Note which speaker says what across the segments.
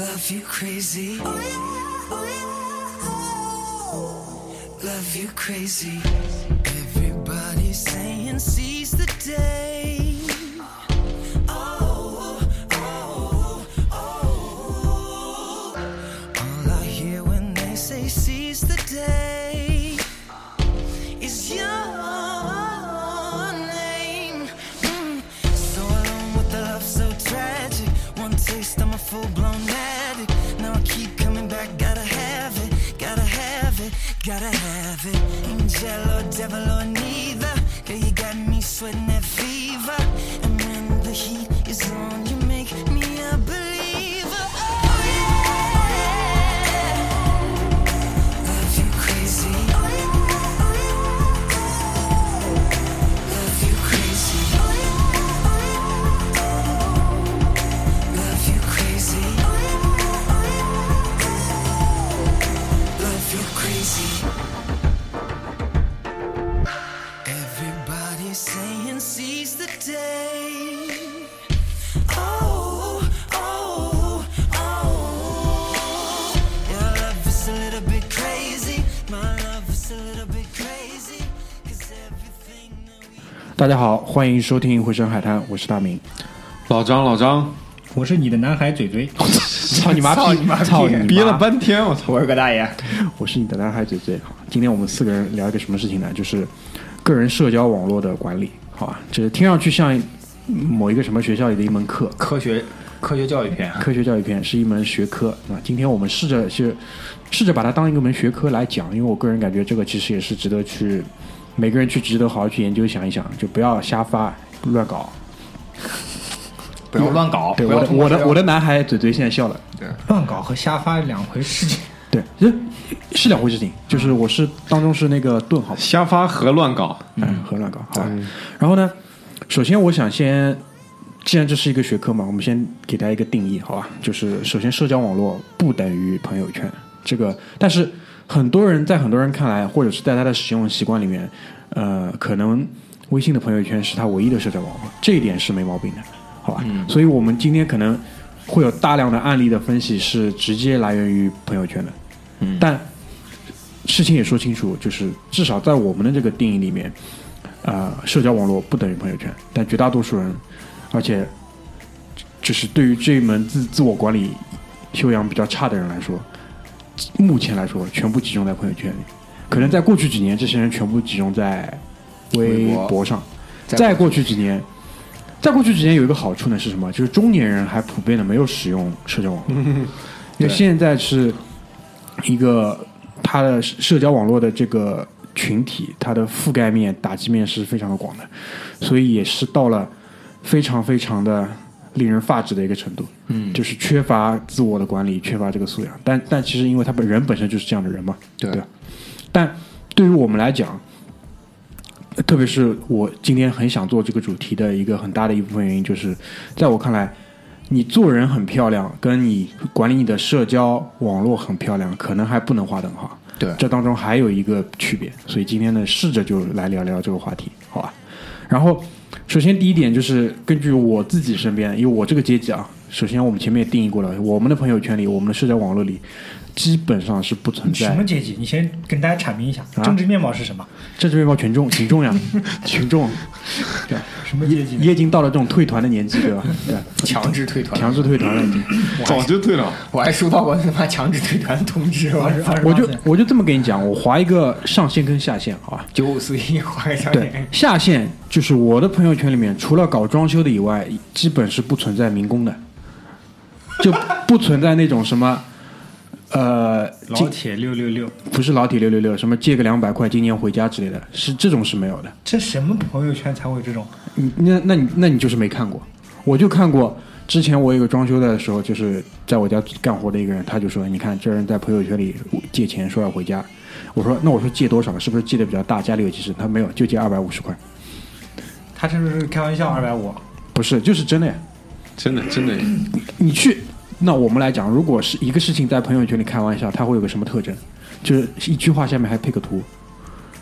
Speaker 1: Love you crazy. Love you crazy. Everybody saying seize the day. Devil
Speaker 2: 大家好，欢迎收听《回声海滩》，我是大明。
Speaker 3: 老张，老张，
Speaker 4: 我是你的男孩嘴嘴，
Speaker 2: 操你妈
Speaker 4: 操你妈逼
Speaker 2: 操你妈！
Speaker 3: 憋了半天，我操！
Speaker 4: 我是个大爷。
Speaker 2: 我是你的男孩嘴嘴。好，今天我们四个人聊一个什么事情呢？就是个人社交网络的管理，好吧？这听上去像某一个什么学校里的一门课，
Speaker 4: 科学 科学教育片，
Speaker 2: 科学教育片是一门学科啊。今天我们试着去试着把它当一个门学科来讲，因为我个人感觉这个其实也是值得去每个人去值得好好去研究想一想，就不要瞎发乱搞。
Speaker 4: 不要乱搞，
Speaker 2: 对我的我的我的男孩嘴嘴现在笑了。
Speaker 4: 对乱搞和瞎发两回事情。
Speaker 2: 对，这是两回事情，就是我是当中是那个顿号，
Speaker 3: 瞎发和乱搞，
Speaker 2: 嗯，和乱搞，好吧。然后呢，首先我想先，既然这是一个学科嘛，我们先给大家一个定义，好吧？就是首先，社交网络不等于朋友圈，这个，但是很多人在很多人看来，或者是在他的使用习惯里面，呃，可能微信的朋友圈是他唯一的社交网络，这一点是没毛病的，好吧？所以我们今天可能会有大量的案例的分析是直接来源于朋友圈的，嗯，但事情也说清楚，就是至少在我们的这个定义里面，呃，社交网络不等于朋友圈，但绝大多数人，而且就是对于这一门自自我管理修养比较差的人来说，目前来说全部集中在朋友圈里。可能在过去几年，这些人全部集中在微
Speaker 4: 微博
Speaker 2: 博上。
Speaker 4: 再
Speaker 2: 再过去几年，再过去几年有一个好处呢是什么？就是中年人还普遍的没有使用社交网络，因为现在是一个他的社交网络的这个群体，它的覆盖面、打击面是非常的广的，所以也是到了非常非常的令人发指的一个程度。嗯，就是缺乏自我的管理，缺乏这个素养。但但其实因为他本人本身就是这样的人嘛，
Speaker 4: 对
Speaker 2: 吧？但对于我们来讲，特别是我今天很想做这个主题的一个很大的一部分原因，就是在我看来，你做人很漂亮，跟你管理你的社交网络很漂亮，可能还不能划等号。
Speaker 4: 对
Speaker 2: 这当中还有一个区别，所以今天呢，试着就来聊聊这个话题，好吧？然后，首先第一点就是根据我自己身边，因为我这个阶级啊，首先我们前面也定义过了，我们的朋友圈里，我们的社交网络里，基本上是不存在
Speaker 4: 什么阶级？你先跟大家阐明一下，政治面貌是什么？
Speaker 2: 政治面貌群众，群众呀，群众，对，
Speaker 4: 什么阶级呢？
Speaker 2: 也已经到了这种退团的年纪，对吧？对，
Speaker 4: 强制退团，
Speaker 2: 强制退团了已经。
Speaker 3: 早就退了。
Speaker 4: 我还收到过他妈强制退团通知，我是
Speaker 2: 我就我就这么跟你讲，我划一个上限跟下限，好吧？
Speaker 4: 九五四一划个小
Speaker 2: 对，，下限就是我的朋友圈里面，除了搞装修的以外，基本是不存在民工的，就不存在那种什么，呃，
Speaker 4: 老铁六六六，
Speaker 2: 不是老铁六六六，什么借个两百块，今年回家之类的，是这种是没有的。
Speaker 4: 这什么朋友圈才会有这种？
Speaker 2: 你那那你那你就是没看过，我就看过。之前我有个装修的时候，就是在我家干活的一个人，他就说：“你看这人在朋友圈里借钱，说要回家。”我说：“那我说借多少？是不是借的比较大？家里有急事？”他没有，就借二百五十块。
Speaker 4: 他这是开玩笑，二百五，
Speaker 2: 不是，就是真的呀。
Speaker 3: 真的真的，
Speaker 2: 你去，那我们来讲，如果是一个事情在朋友圈里开玩笑，它会有个什么特征？就是一句话下面还配个图。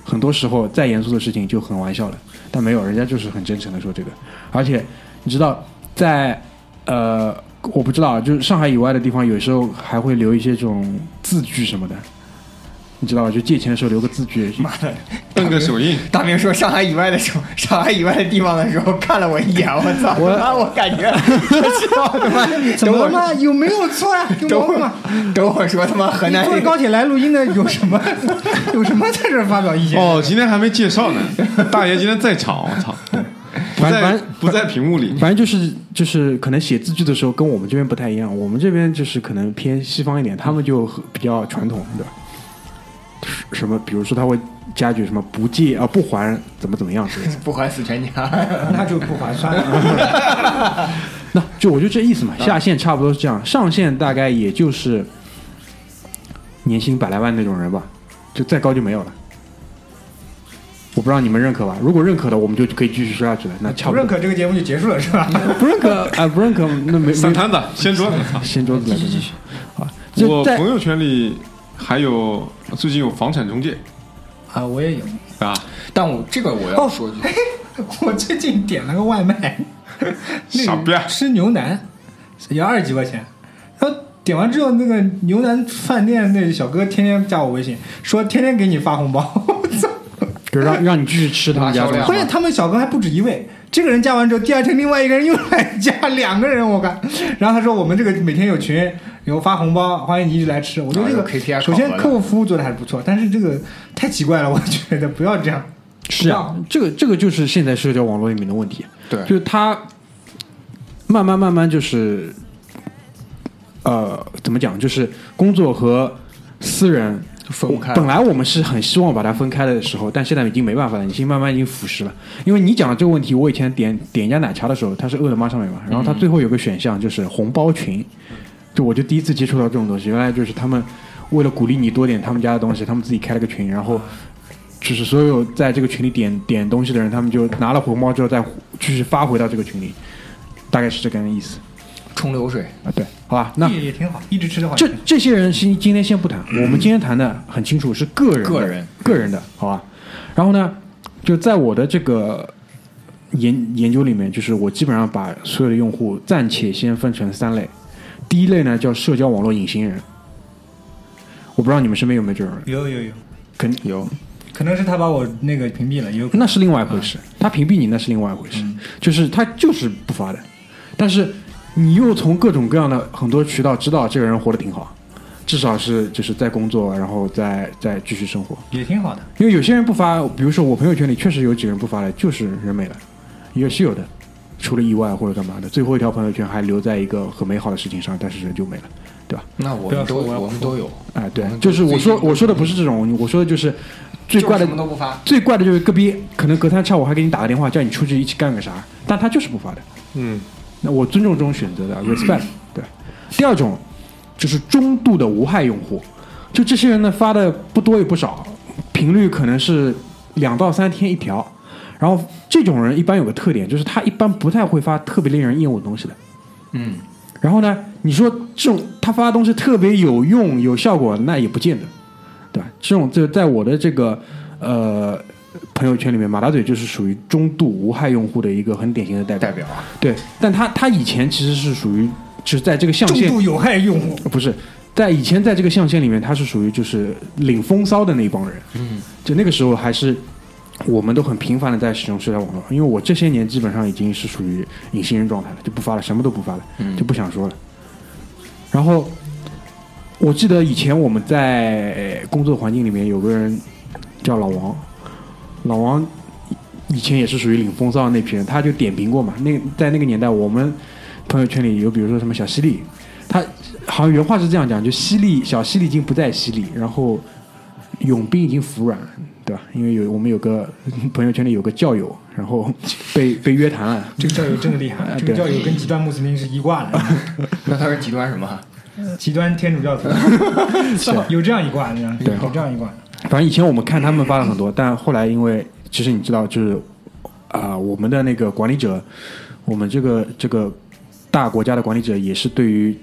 Speaker 2: 很多时候再严肃的事情就很玩笑了，但没有，人家就是很真诚的说这个。而且你知道，在呃我不知道，就是上海以外的地方，有时候还会留一些这种字据什么的，你知道吧？就借钱的时候留个字据。
Speaker 3: 妈 的摁个手印，
Speaker 5: 大明说上海以外的时候，上海以外的地方的时候，看了我一眼，我操！我我感觉，我他妈，
Speaker 4: 怎么了嘛？有没有错呀？有
Speaker 5: 等会
Speaker 4: 毛病吗？
Speaker 5: 等会儿说他妈河南
Speaker 4: 坐高铁来录音的有什么？有什么在这儿发表意见？
Speaker 3: 哦，今天还没介绍呢，大爷今天在场，我操，不在
Speaker 2: 反反
Speaker 3: 不在屏幕里，
Speaker 2: 反正就是就是可能写字据的时候跟我们这边不太一样，我们这边就是可能偏西方一点，他们就比较传统，对吧？什么，比如说他会加句什么不借啊不还怎么怎么样之类的，
Speaker 5: 不还死全家，
Speaker 4: 那就不还算了。
Speaker 2: 那就我就这意思嘛。下限差不多是这样，上限大概也就是年薪百来万那种人吧，就再高就没有了。我不知道你们认可吧？如果认可的，我们就可以继续说下去了。那
Speaker 4: 不认可这个节目就结束了是吧？
Speaker 2: 不认可啊、不认可那没没
Speaker 3: 散摊子掀桌子，操！
Speaker 2: 掀桌子来继续啊。
Speaker 3: 我
Speaker 2: 就在
Speaker 3: 朋友圈里还有最近有房产中介
Speaker 4: 啊，我也有。
Speaker 3: 啊，
Speaker 5: 但我这个我要说句，
Speaker 4: 我最近点了个外卖，那
Speaker 3: 傻逼啊
Speaker 4: 吃牛腩，也二十几块钱。然后点完之后，那个牛腩饭店那小哥天天加我微信，说天天给你发红包。我操！
Speaker 2: 就让让你继续吃他们家的
Speaker 4: 关键他们小哥还不止一位，这个人加完之后，第二天另外一个人又来加两个人，我看。然后他说我们这个每天有群，有发红包，欢迎你一直来吃。我觉得这个、
Speaker 5: 啊有 KPI
Speaker 4: 首先客户服务做的还是不错，但是这个太奇怪了，我觉得不要这样。
Speaker 2: 是啊，这个这个就是现在社交网络里面的问题，
Speaker 5: 对
Speaker 2: 就是它慢慢慢慢就是，呃，怎么讲，就是工作和私人
Speaker 5: 分开
Speaker 2: 本来我们是很希望把它分开的时候，但现在已经没办法了，已经慢慢已经腐蚀了。因为你讲的这个问题，我以前点点一家奶茶的时候，它是饿了么上面嘛，然后它最后有个选项就是红包群，就我就第一次接触到这种东西，原来就是他们为了鼓励你多点他们家的东西，他们自己开了个群，然后就是所有在这个群里点点东西的人，他们就拿了红包之后再继续发回到这个群里，大概是这个意思
Speaker 5: 冲流水，
Speaker 2: 啊。对，好吧，那
Speaker 4: 也也挺好，一直吃的话，
Speaker 2: 这这些人今今天先不谈，我们今天谈的很清楚是个人
Speaker 5: 个人
Speaker 2: 个人的，好吧？然后呢，就在我的这个研研究里面，就是我基本上把所有的用户暂且先分成三类。第一类呢叫社交网络隐形人，我不知道你们身边有没有这种人，
Speaker 4: 有有有，
Speaker 2: 肯
Speaker 5: 有。
Speaker 4: 可能是他把我那个屏蔽了，有
Speaker 2: 那是另外一回事。他屏蔽你那是另外一回事，就是他就是不发的，但是你又从各种各样的很多渠道知道这个人活得挺好，至少是就是在工作，然后再再继续生活。
Speaker 4: 也挺好的。
Speaker 2: 因为有些人不发，比如说我朋友圈里确实有几个人不发的，就是人没了，也是有的，出了意外或者干嘛的，最后一条朋友圈还留在一个很美好的事情上，但是人就没了，对吧？
Speaker 5: 那我们都
Speaker 4: 说我
Speaker 5: 我们都有，
Speaker 2: 哎，对，就是我说我说的不是这种，我说的就是最怪的
Speaker 5: 什么都不发
Speaker 2: 最怪的就是个逼，可能隔三差五还给你打个电话，叫你出去一起干个啥，但他就是不发的。
Speaker 3: 嗯，
Speaker 2: 那我尊重这种选择的，respect。对，第二种就是中度的无害用户，就这些人呢发的不多也不少，频率可能是两到三天一条。然后这种人一般有个特点，就是他一般不太会发特别令人厌恶的东西的。
Speaker 5: 嗯，
Speaker 2: 然后呢，你说这种他发的东西特别有用、有效果，那也不见得，对吧？这种就在我的这个呃朋友圈里面，马大嘴就是属于中度无害用户的一个很典型的代表。
Speaker 5: 代表啊，
Speaker 2: 对，但他他以前其实是属于就是在这个象限
Speaker 4: 中度有害用户，
Speaker 2: 呃 不是在以前在这个象限里面，他是属于就是领风骚的那一帮人。
Speaker 5: 嗯，
Speaker 2: 就那个时候还是我们都很频繁的在使用社交网络，因为我这些年基本上已经是属于隐形人状态了，就不发了，什么都不发了，
Speaker 5: 嗯
Speaker 2: 就不想说了。然后我记得以前我们在工作环境里面有个人叫老王，老王以前也是属于领风骚的那批人，他就点评过嘛。那在那个年代，我们朋友圈里有比如说什么小犀利，他好像原话是这样讲，就犀利小犀利已经不在犀利，然后永兵已经服软，对吧？因为有我们有个朋友圈里有个教友，然后 被被约谈了，
Speaker 4: 这个教友真的厉害，这个教友跟极端穆斯林是一挂的，
Speaker 5: 那他是极端什么？
Speaker 4: 极端天主教徒。有这样一挂，
Speaker 2: 对。
Speaker 4: 有这样一挂。
Speaker 2: 反正以前我们看他们发了很多，但后来因为其实你知道，就是啊、我们的那个管理者，我们这个这个大国家的管理者也是对于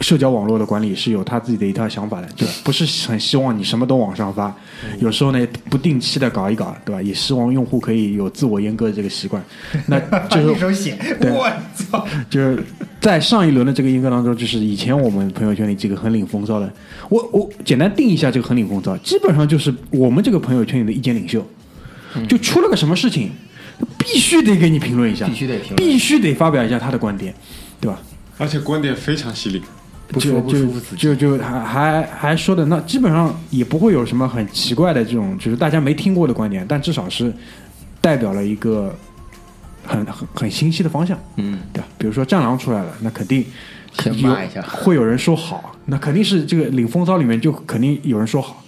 Speaker 2: 社交网络的管理是有他自己的一套想法的，就 不是很希望你什么都往上发，有时候呢不定期的搞一搞，对吧？也希望用户可以有自我阉割的这个习惯，那就是
Speaker 4: 一手写，
Speaker 2: 对
Speaker 4: 我操！
Speaker 2: 就是在上一轮的这个英歌当中，就是以前我们朋友圈里几个很领风骚的，我我简单定义一下这个很领风骚，基本上就是我们这个朋友圈里的意见领袖，就出了个什么事情，必须得给你评论一下，
Speaker 5: 必须得评论
Speaker 2: 必须得发表一下他的观点，对吧？
Speaker 3: 而且观点非常犀利。
Speaker 5: 不
Speaker 2: 就。就就就还还还说的那基本上也不会有什么很奇怪的这种，就是大家没听过的观点，但至少是代表了一个很很很清晰的方向，
Speaker 5: 嗯，
Speaker 2: 对吧？比如说战狼出来了，那肯定
Speaker 5: 先骂一下
Speaker 2: 会有人说好，那肯定是这个领风骚里面就肯定有人说好，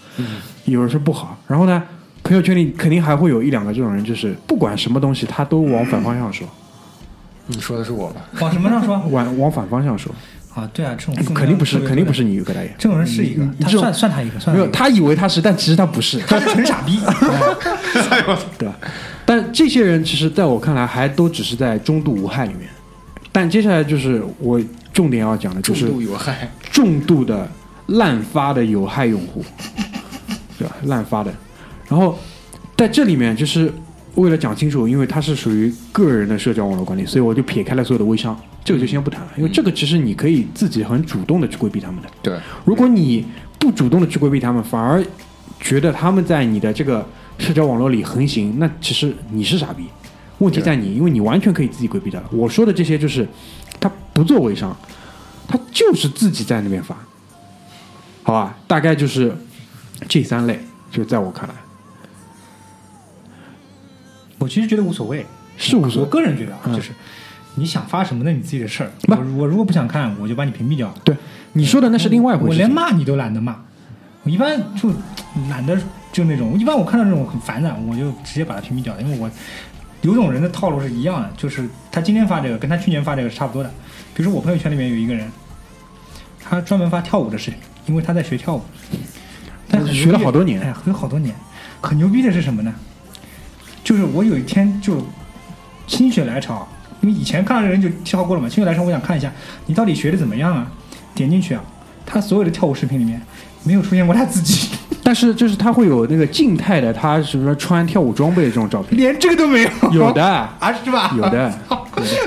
Speaker 2: 有人说不好，然后呢，朋友圈里肯定还会有一两个这种人，就是不管什么东西他都往反方向说，
Speaker 5: 你说的是我吧？
Speaker 4: 往什么上说？
Speaker 2: 往往反方向说，
Speaker 4: 啊，对啊，这种
Speaker 2: 肯定不是肯定不是你于哥大爷。
Speaker 4: 这种人是一个，他算算他一个，算
Speaker 2: 没有，
Speaker 4: 他一个
Speaker 2: 他以为他是，但其实他不是，
Speaker 4: 他是纯傻逼。
Speaker 2: 对吧？但这些人其实在我看来还都只是在中度无害里面。但接下来就是我重点要讲的，就是
Speaker 5: 重
Speaker 2: 是
Speaker 5: 度有害。
Speaker 2: 重度的滥发的有害用户，对吧？滥发的。然后在这里面，就是为了讲清楚，因为它是属于个人的社交网络管理，所以我就撇开了所有的微商，这个就先不谈了，因为这个其实你可以自己很主动的去规避他们的。
Speaker 5: 对，
Speaker 2: 如果你不主动的去规避他们，反而觉得他们在你的这个社交网络里横行，那其实你是傻逼。问题在你，因为你完全可以自己规避掉了。我说的这些就是他不做微商，他就是自己在那边发，好吧？大概就是这三类，就在我看来
Speaker 4: 我其实觉得无所谓，
Speaker 2: 是无所谓。
Speaker 4: 我个人觉得啊，
Speaker 2: 嗯
Speaker 4: 就是你想发什么那你自己的事儿。我我如果不想看，我就把你屏蔽掉。
Speaker 2: 对你说的那是另外一回事我。
Speaker 4: 连骂你都懒得骂，我一般就懒得就那种，一般我看到这种很烦的，我就直接把它屏蔽掉，因为我有种人的套路是一样的，就是他今天发这个跟他去年发这个是差不多的。比如说我朋友圈里面有一个人，他专门发跳舞的视频，因为他在学跳舞，但很牛逼
Speaker 2: 学了好多年
Speaker 4: 哎，学了好多年。很牛逼的是什么呢？就是我有一天就心血来潮，因为以前看到这人就跳过了嘛，心血来潮我想看一下你到底学的怎么样啊？点进去啊，他所有的跳舞视频里面没有出现过他自己，
Speaker 2: 但是就是他会有那个静态的，他什么穿跳舞装备的这种照片，
Speaker 4: 连这个都没有。
Speaker 2: 有的，
Speaker 4: 啊，是吧？
Speaker 2: 有的。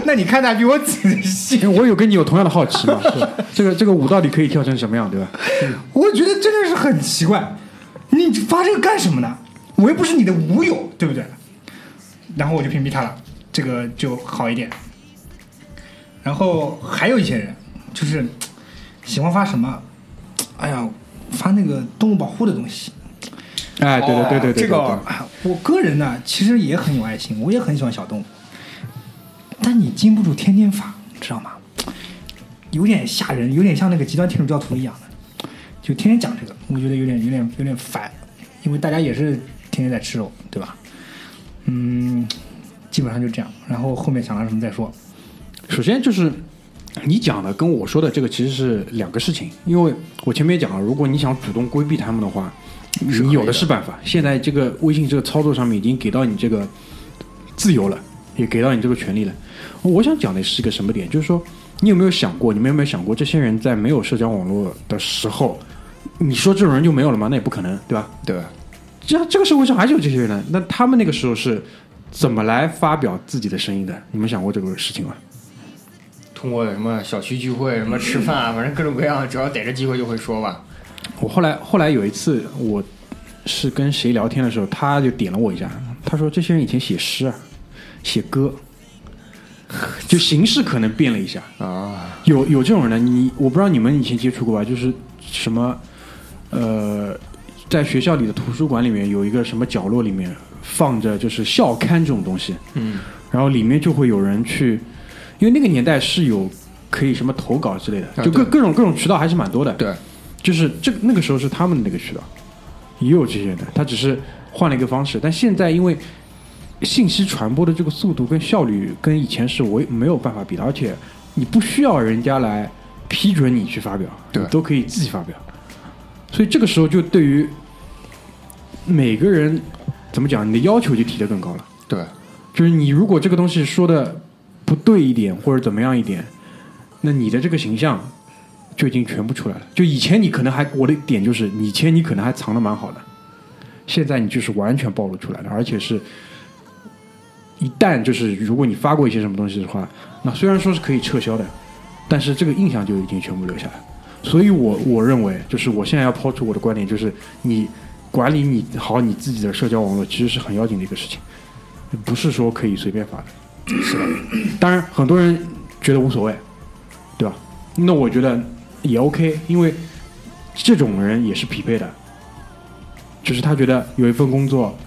Speaker 4: 那你看的还比我仔细。
Speaker 2: 我有跟你有同样的好奇嘛，这个这个舞到底可以跳成什么样，对吧？
Speaker 4: 我觉得真的是很奇怪，你发这个干什么呢？我又不是你的舞友，对不对？然后我就屏蔽他了，这个就好一点。然后还有一些人，就是喜欢发什么，哎呀，发那个动物保护的东西。
Speaker 2: 哎，对对对对对，
Speaker 5: 这个
Speaker 4: 啊我个人呢，其实也很有爱心，我也很喜欢小动物，但你禁不住天天发，知道吗？有点吓人，有点像那个极端天主教徒一样的，就天天讲这个，我觉得有点有点有点烦，因为大家也是天天在吃肉？嗯，基本上就这样，然后后面想到什么再说。
Speaker 2: 首先就是你讲的跟我说的这个其实是两个事情，因为我前面也讲了，如果你想主动规避他们的话，你有的是办法。现在这个微信这个操作上面已经给到你这个自由了，也给到你这个权利了。我想讲的是一个什么点，就是说你有没有想过，你们有没有想过，这些人在没有社交网络的时候，你说这种人就没有了吗？那也不可能，对吧？
Speaker 5: 对，
Speaker 2: 这这个社会上还是有这些人的，那他们那个时候是怎么来发表自己的声音的？你们想过这个事情吗？
Speaker 5: 通过什么小区聚会、什么吃饭啊，反正各种各样，只要逮着机会就会说吧。
Speaker 2: 我后来后来有一次，我是跟谁聊天的时候，他就点了我一下，他说这些人以前写诗啊，写歌，就形式可能变了一下。
Speaker 5: 啊，
Speaker 2: 有有这种人的，你我不知道你们以前接触过吧？就是什么呃，在学校里的图书馆里面有一个什么角落里面放着就是校刊这种东西，
Speaker 5: 嗯，
Speaker 2: 然后里面就会有人去，因为那个年代是有可以什么投稿之类的，
Speaker 5: 啊
Speaker 2: 就各
Speaker 5: 对
Speaker 2: 各种各种渠道还是蛮多的。
Speaker 5: 对，
Speaker 2: 就是这那个时候是他们的那个渠道，也有这些的，他只是换了一个方式。但现在因为信息传播的这个速度跟效率跟以前是我没有办法比的，而且你不需要人家来批准你去发表，
Speaker 5: 对
Speaker 2: 你都可以自己发表。所以这个时候就对于每个人怎么讲，你的要求就提得更高了。
Speaker 5: 对，
Speaker 2: 就是你如果这个东西说的不对一点或者怎么样一点，那你的这个形象就已经全部出来了。就以前你可能还我的点就是，以前你可能还藏的蛮好的，现在你就是完全暴露出来了，而且是一旦就是如果你发过一些什么东西的话，那虽然说是可以撤销的，但是这个印象就已经全部留下来。所以我我认为，就是我现在要抛出我的观点，就是你管理你好你自己的社交网络，其实是很要紧的一个事情，不是说可以随便发的。是的，当然很多人觉得无所谓，对吧？那我觉得也 OK，因为这种人也是匹配的，就是他觉得有一份工作，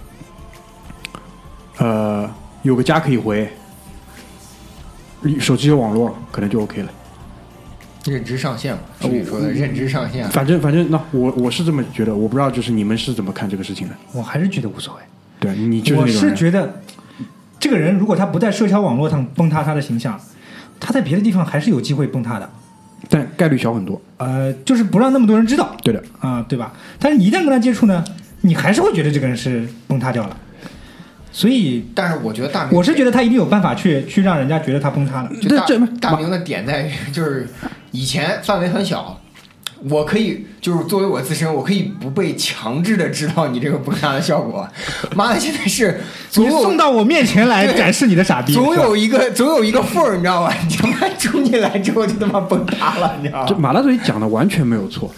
Speaker 2: 呃，有个家可以回，手机有网络，可能就 OK 了。
Speaker 5: 认知上限嘛，是你说的认知上限。
Speaker 2: 反正反正，那我我是这么觉得，我不知道就是你们是怎么看这个事情的？
Speaker 4: 我还是觉得无所谓。
Speaker 2: 对你就是
Speaker 4: 我是觉得，这个人如果他不在社交网络上崩塌他的形象，他在别的地方还是有机会崩塌的。
Speaker 2: 但概率小很多。
Speaker 4: 呃，就是不让那么多人知道
Speaker 2: 对的，
Speaker 4: 啊、对吧？但是你一旦跟他接触呢，你还是会觉得这个人是崩塌掉了。所以
Speaker 5: 但是我觉得大明，
Speaker 4: 我是觉得他一定有办法去去让人家觉得他崩塌了。
Speaker 5: 就大
Speaker 2: 这这
Speaker 5: 大明的点在于，就是以前范围很小，我可以就是作为我自身，我可以不被强制的知道你这个崩塌的效果。妈的，现在是总
Speaker 4: 你送到我面前来展示你的傻逼，
Speaker 5: 总有一个总有一个缝儿，你知道吧？你他妈冲进来之后就他妈崩塌了，你知道
Speaker 2: 这
Speaker 5: 吗？
Speaker 2: 马大嘴讲的完全没有错，他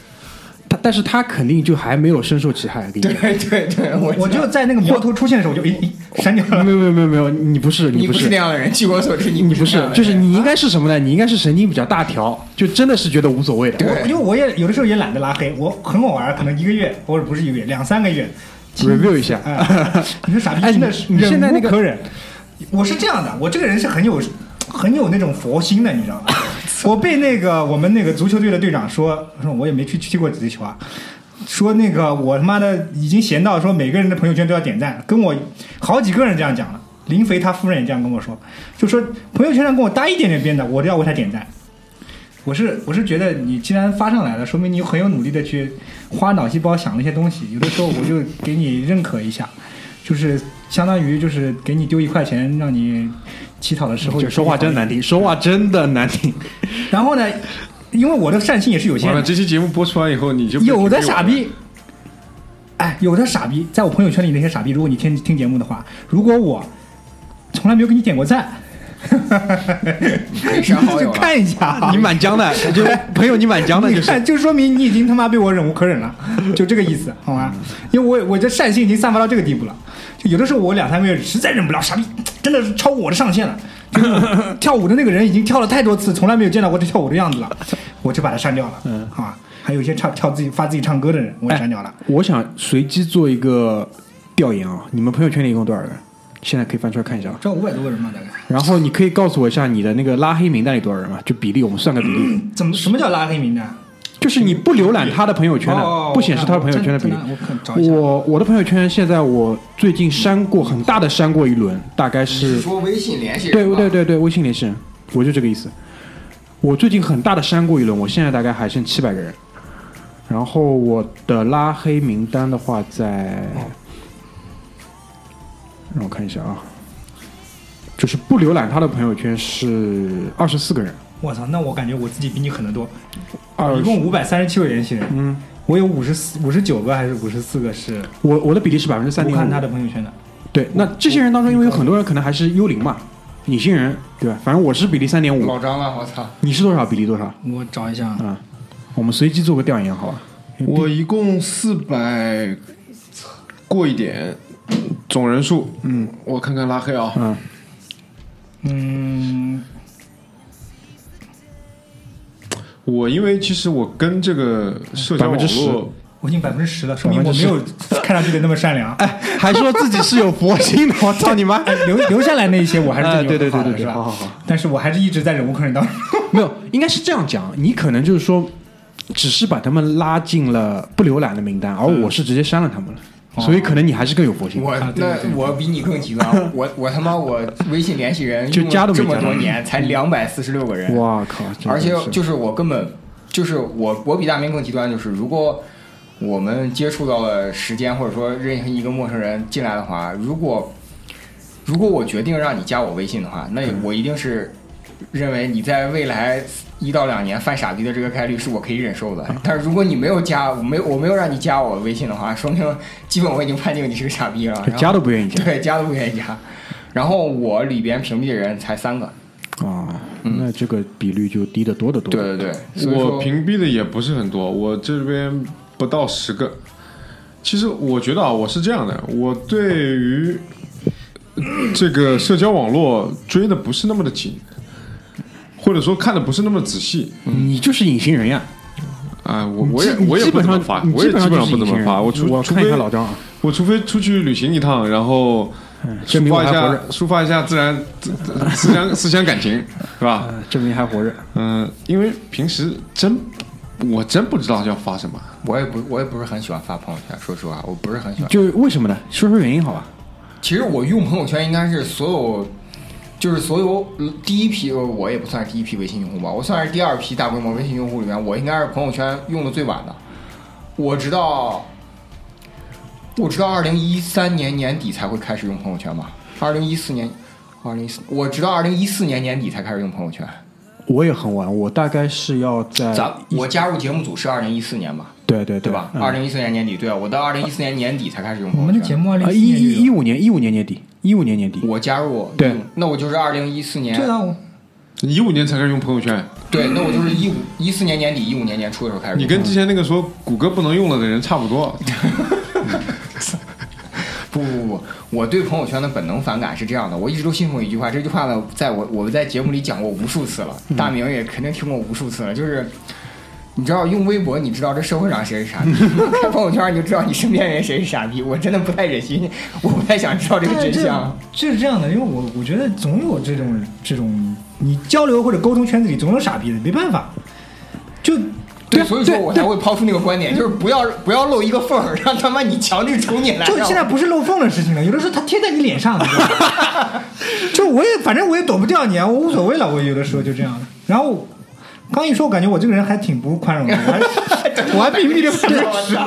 Speaker 2: 但是他肯定就还没有深受其害。
Speaker 5: 对，对对，我
Speaker 4: 我就在那个魔头出现的时候，我就诶诶删掉了。
Speaker 2: 没有没有没有没有，你不是
Speaker 5: 你不是那样的人，据我所知，你
Speaker 2: 你不是就是你应该是什么呢？你应该是神经比较大条，就真的是觉得无所谓的。
Speaker 5: 对
Speaker 4: 我因为我也有的时候也懒得拉黑，我很好玩，可能一个月或者不是一个月，两三个月
Speaker 2: review 一下，
Speaker 4: 哎，你说傻逼
Speaker 2: 哎
Speaker 4: 真的是
Speaker 2: 你你现在那个
Speaker 4: 忍无可忍。我是这样的，我这个人是很有很有那种佛心的，你知道吗？我被那个我们那个足球队的队长说，说我也没去踢过几次球啊，说那个我他妈的已经闲到说每个人的朋友圈都要点赞，跟我好几个人这样讲了。林肥他夫人也这样跟我说，就说朋友圈上跟我搭一点点边的，我都要为他点赞。我是我是觉得你既然发上来了，说明你很有努力的去花脑细胞想那些东西。有的时候我就给你认可一下，就是相当于就是给你丢一块钱，让你乞讨的时候
Speaker 2: 就说话真难听，说话真的难听。
Speaker 4: 然后呢，因为我的善心也是有限。的，
Speaker 3: 这期节目播出完以后，你就
Speaker 4: 有的傻逼，哎，有的傻逼，在我朋友圈里那些傻逼，如果你听听节目的话，如果我从来没有给你点过赞，
Speaker 5: 删好
Speaker 4: 就
Speaker 5: 友了。
Speaker 2: 啊
Speaker 4: 看一下，
Speaker 2: 你蛮僵的，就朋友你蛮僵的，就是
Speaker 4: 你看，就说明你已经他妈被我忍无可忍了，就这个意思，好吗？因为我我这善心已经散发到这个地步了，就有的时候我两三个月实在忍不了，傻逼真的是超过我的上限了。就是 跳舞的那个人已经跳了太多次，从来没有见到过他跳舞的样子了，我就把他删掉了，嗯，好吧？还有一些唱跳自己发自己唱歌的人，我也删掉了。
Speaker 2: 我想随机做一个调研啊，你们朋友圈里一共多少人？现在可以翻出来看一下啊。
Speaker 4: 这五百多个人嘛，大概。
Speaker 2: 然后你可以告诉我一下你的那个拉黑名单里多少人吗？就比例，我们算个比例，
Speaker 4: 怎么什么叫拉黑名单？
Speaker 2: 就是你不浏览他的朋友圈
Speaker 4: 哦
Speaker 2: 的，不显示他的朋友圈的比例
Speaker 4: 我。我
Speaker 2: 的朋友圈现在我最近删过很大的删过一轮，大概是
Speaker 5: 是说微信联系人
Speaker 2: 对对对对，微信联系人，我就这个意思。我最近很大的删过一轮，我现在大概还剩七百个人。然后我的拉黑名单的话在，让我看一下啊，就是不浏览他的朋友圈是二十四个人，
Speaker 4: 我操，那我感觉我自己比你狠得多，
Speaker 2: 二
Speaker 4: 一共五百三十七位联系人，
Speaker 2: 嗯，
Speaker 4: 我有五十四、五十九个还是五十四个是
Speaker 2: 我我的比例是百分之三点
Speaker 4: 五看他。的朋友圈的。
Speaker 2: 对，那这些人当中，因为有很多人可能还是幽灵嘛，隐形人，对吧？反正我是比例三点五，
Speaker 5: 老张了，我操！
Speaker 2: 你是多少？比例多少？
Speaker 4: 我找一下，
Speaker 2: 啊，我们随机做个调研，好吧？
Speaker 3: 我一共四百过一点，总人数，嗯，我看看拉黑啊，
Speaker 2: 嗯，
Speaker 4: 嗯，
Speaker 3: 我因为其实我跟这个社交网
Speaker 2: 10%
Speaker 3: 络，
Speaker 4: 我已经百分之十了，说明我没有看上去的那么善良。哎，
Speaker 2: 还说自己是有佛心的，我操你妈！
Speaker 4: 留留下来那一些我还是
Speaker 2: 哎
Speaker 4: 对你
Speaker 2: 对对对对对
Speaker 4: 好的是吧？
Speaker 2: 好好好。
Speaker 4: 但是我还是一直在忍无可忍当中。
Speaker 2: 没有，应该是这样讲，你可能就是说，只是把他们拉进了不浏览的名单，而我是直接删了他们了，所以可能你还是更有佛性。
Speaker 5: 我那我比你更极端，我我他妈我微信联系人
Speaker 2: 就
Speaker 5: 用了这么多年，才两百四十六个人，
Speaker 2: 哇靠！
Speaker 5: 而且就是我根本就是我我比大明更极端，就是如果我们接触到了时间，或者说任何一个陌生人进来的话，如果如果我决定让你加我微信的话，那我一定是认为你在未来一到两年犯傻逼的这个概率是我可以忍受的。但是如果你没有加，我没有我没有让你加我微信的话，说明基本我已经判定你是个傻逼了。
Speaker 2: 加都不愿意加
Speaker 5: 对，加都不愿意加。然后我里边屏蔽的人才三个，
Speaker 2: 啊！那这个比率就低得多得多。
Speaker 5: 对对对，
Speaker 3: 我屏蔽的也不是很多，我这边不到十个。其实我觉得啊，我是这样的，我对于这个社交网络追的不是那么的紧，或者说看的不是那么仔细。
Speaker 2: 你就是隐形人呀。
Speaker 3: 啊，我我也我也
Speaker 2: 基本上
Speaker 3: 不怎么发，我也基本上不怎么发。我
Speaker 2: 除我看一
Speaker 3: 除除非
Speaker 2: 下老张啊，
Speaker 3: 我除非出去旅行一趟，然后
Speaker 2: 证
Speaker 3: 抒发一下抒发一下自然自自思想思想感情，是吧？
Speaker 2: 呃证明还活着。
Speaker 3: 嗯，因为平时真我真不知道要发什么。
Speaker 5: 我也不我也不是很喜欢发朋友圈，说实话，我不是很喜欢。
Speaker 2: 就是为什么呢？说说原因好吧。
Speaker 5: 其实我用朋友圈应该是所有，就是所有呃第一批，呃我也不算是第一批微信用户吧，我算是第二批大规模微信用户里面，我应该是朋友圈用的最晚的。我直到我直到二零一三年年底才会开始用朋友圈吧，二零一四年，二零一四，我直到二零一四年年底才开始用朋友圈。
Speaker 2: 我也很晚，我大概是要在
Speaker 5: 咱我加入节目组是二零一四年吧，
Speaker 2: 对对
Speaker 5: 对吧？
Speaker 2: 嗯
Speaker 5: 二零一四年年底，对啊，我到二零一四年年底才开始用
Speaker 4: 我
Speaker 5: 朋友圈。
Speaker 4: 们的节目二零
Speaker 2: 啊一一一五年一五年年底，一五年年底，
Speaker 5: 我加入，
Speaker 2: 对
Speaker 5: 嗯那我就是二零一四年，
Speaker 4: 对啊，
Speaker 3: 一五年才开始用朋友圈，
Speaker 5: 对，那我就是一五一四年年底，一五年年初的时候开始。
Speaker 3: 你跟之前那个说谷歌不能用了的人差不多。
Speaker 5: 不不不，我对朋友圈的本能反感是这样的，我一直都信奉一句话，这句话呢，在我我们在节目里讲过无数次了，大明也肯定听过无数次了，就是。你知道用微博，你知道这社会上谁是傻逼；看朋友圈，你就知道你身边人谁是傻逼。我真的不太忍心，我不太想知道这个真相。
Speaker 4: 就是这样的，因为我我觉得总有这种这种你交流或者沟通圈子里总有傻逼的，没办法。就
Speaker 5: 对，
Speaker 2: 对
Speaker 5: 所以说我才会抛出那个观点，就是不要不要露一个缝儿，让他妈你强制从你来。
Speaker 4: 就现在不是漏缝的事情了，有的时候他贴在你脸上，就我也反正我也躲不掉你啊，我无所谓了，我有的时候就这样的。然后刚一说，我感觉我这个人还挺不宽容的，我还 我还屏蔽了百分之十。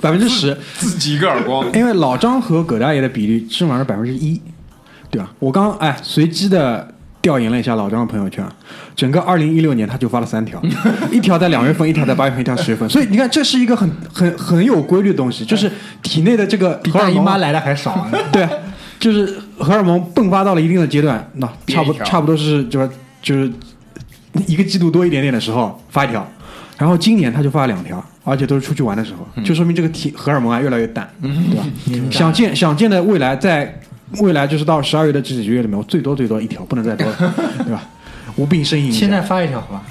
Speaker 2: 百分之十，
Speaker 3: 自己一个耳光，
Speaker 2: 因为老张和葛大爷的比例基本上是百分之一，对吧？我刚哎随机的调研了一下老张的朋友圈，整个二零一六年他就发了三条，一条在两月份，一条在八月份，一条十月份。所以你看，这是一个很很很有规律的东西，就是体内的这个
Speaker 4: 比大姨
Speaker 2: 荷尔蒙
Speaker 4: 妈来的还少啊！
Speaker 2: 对，就是荷尔蒙迸发到了一定的阶段，那差不差不多是就是就是 一个季度多一点点的时候发一条，然后今年他就发了两条，而且都是出去玩的时候，就说明这个体荷尔蒙啊越来越淡，对吧？想见想见的未来在未来就是到十二月的这几个月里面，我最多最多一条，不能再多了，对吧？无病呻吟，
Speaker 4: 现在发一条好吧，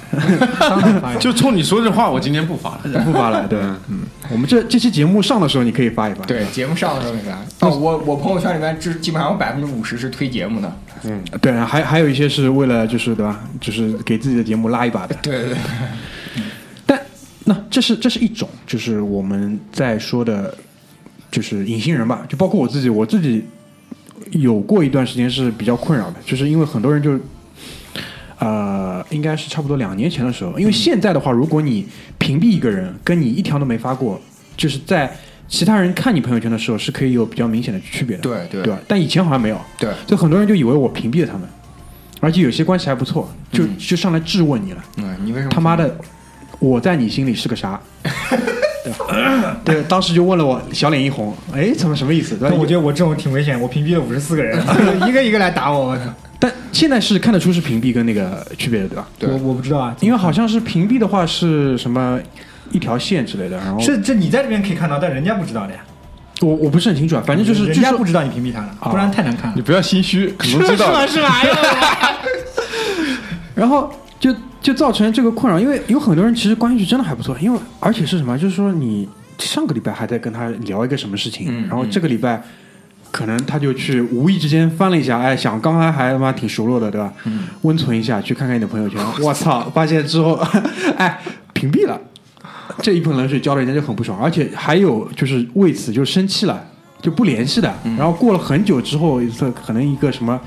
Speaker 4: 当场发一条。
Speaker 3: 就冲你说这话，我今天不发了。
Speaker 2: 不发了，对，嗯，我们这这期节目上的时候，你可以发一发，
Speaker 5: 对，节目上的时候那啥，哦，我我朋友圈里面这基本上有百分之五十是推节目的。嗯。
Speaker 2: 对，还还有一些是为了就是对吧，就是给自己的节目拉一把的，
Speaker 5: 对对对，
Speaker 2: 但那这是这是一种，就是我们在说的，就是隐形人吧，就包括我自己，我自己有过一段时间是比较困扰的，就是因为很多人就。呃，应该是差不多两年前的时候，因为现在的话，如果你屏蔽一个人，跟你一条都没发过，就是在其他人看你朋友圈的时候，是可以有比较明显的区别的，
Speaker 5: 对对
Speaker 2: 对吧？但以前好像没有，
Speaker 5: 对
Speaker 2: 就很多人就以为我屏蔽了他们，而且有些关系还不错，就、就上来质问你了，
Speaker 5: 嗯，你为什么
Speaker 2: 他妈的，我在你心里是个啥？对吧？对，当时就问了我，小脸一红，哎，怎么什么意思？对吧
Speaker 4: 但我觉得我这种挺危险，我屏蔽了五十四个人，一个一个来打我，我操！
Speaker 2: 但现在是看得出是屏蔽跟那个区别的，对吧？
Speaker 5: 对
Speaker 4: 我我不知道啊，
Speaker 2: 因为好像是屏蔽的话是什么一条线之类的，然后
Speaker 4: 是这你在这边可以看到，但人家不知道的呀。
Speaker 2: 我我不是很清楚啊，反正就是就是
Speaker 4: 人家不知道你屏蔽他了，
Speaker 2: 啊
Speaker 4: 不然太难看了
Speaker 3: 你。不要心虚，可能知道。
Speaker 4: 是吧？哎呦
Speaker 2: 然后就就造成这个困扰，因为有很多人其实关系真的还不错，因为而且是什么，就是说你上个礼拜还在跟他聊一个什么事情，
Speaker 5: 嗯
Speaker 2: 然后这个礼拜可能他就去无意之间翻了一下，哎，想刚才还他妈挺熟络的，对吧？
Speaker 5: 嗯
Speaker 2: 温存一下，去看看你的朋友圈，我操，发现之后，哎，屏蔽了，这一盆冷水浇了人家就很不爽，而且还有就是为此就生气了，就不联系的，
Speaker 5: 嗯
Speaker 2: 然后过了很久之后，这可能一个什么。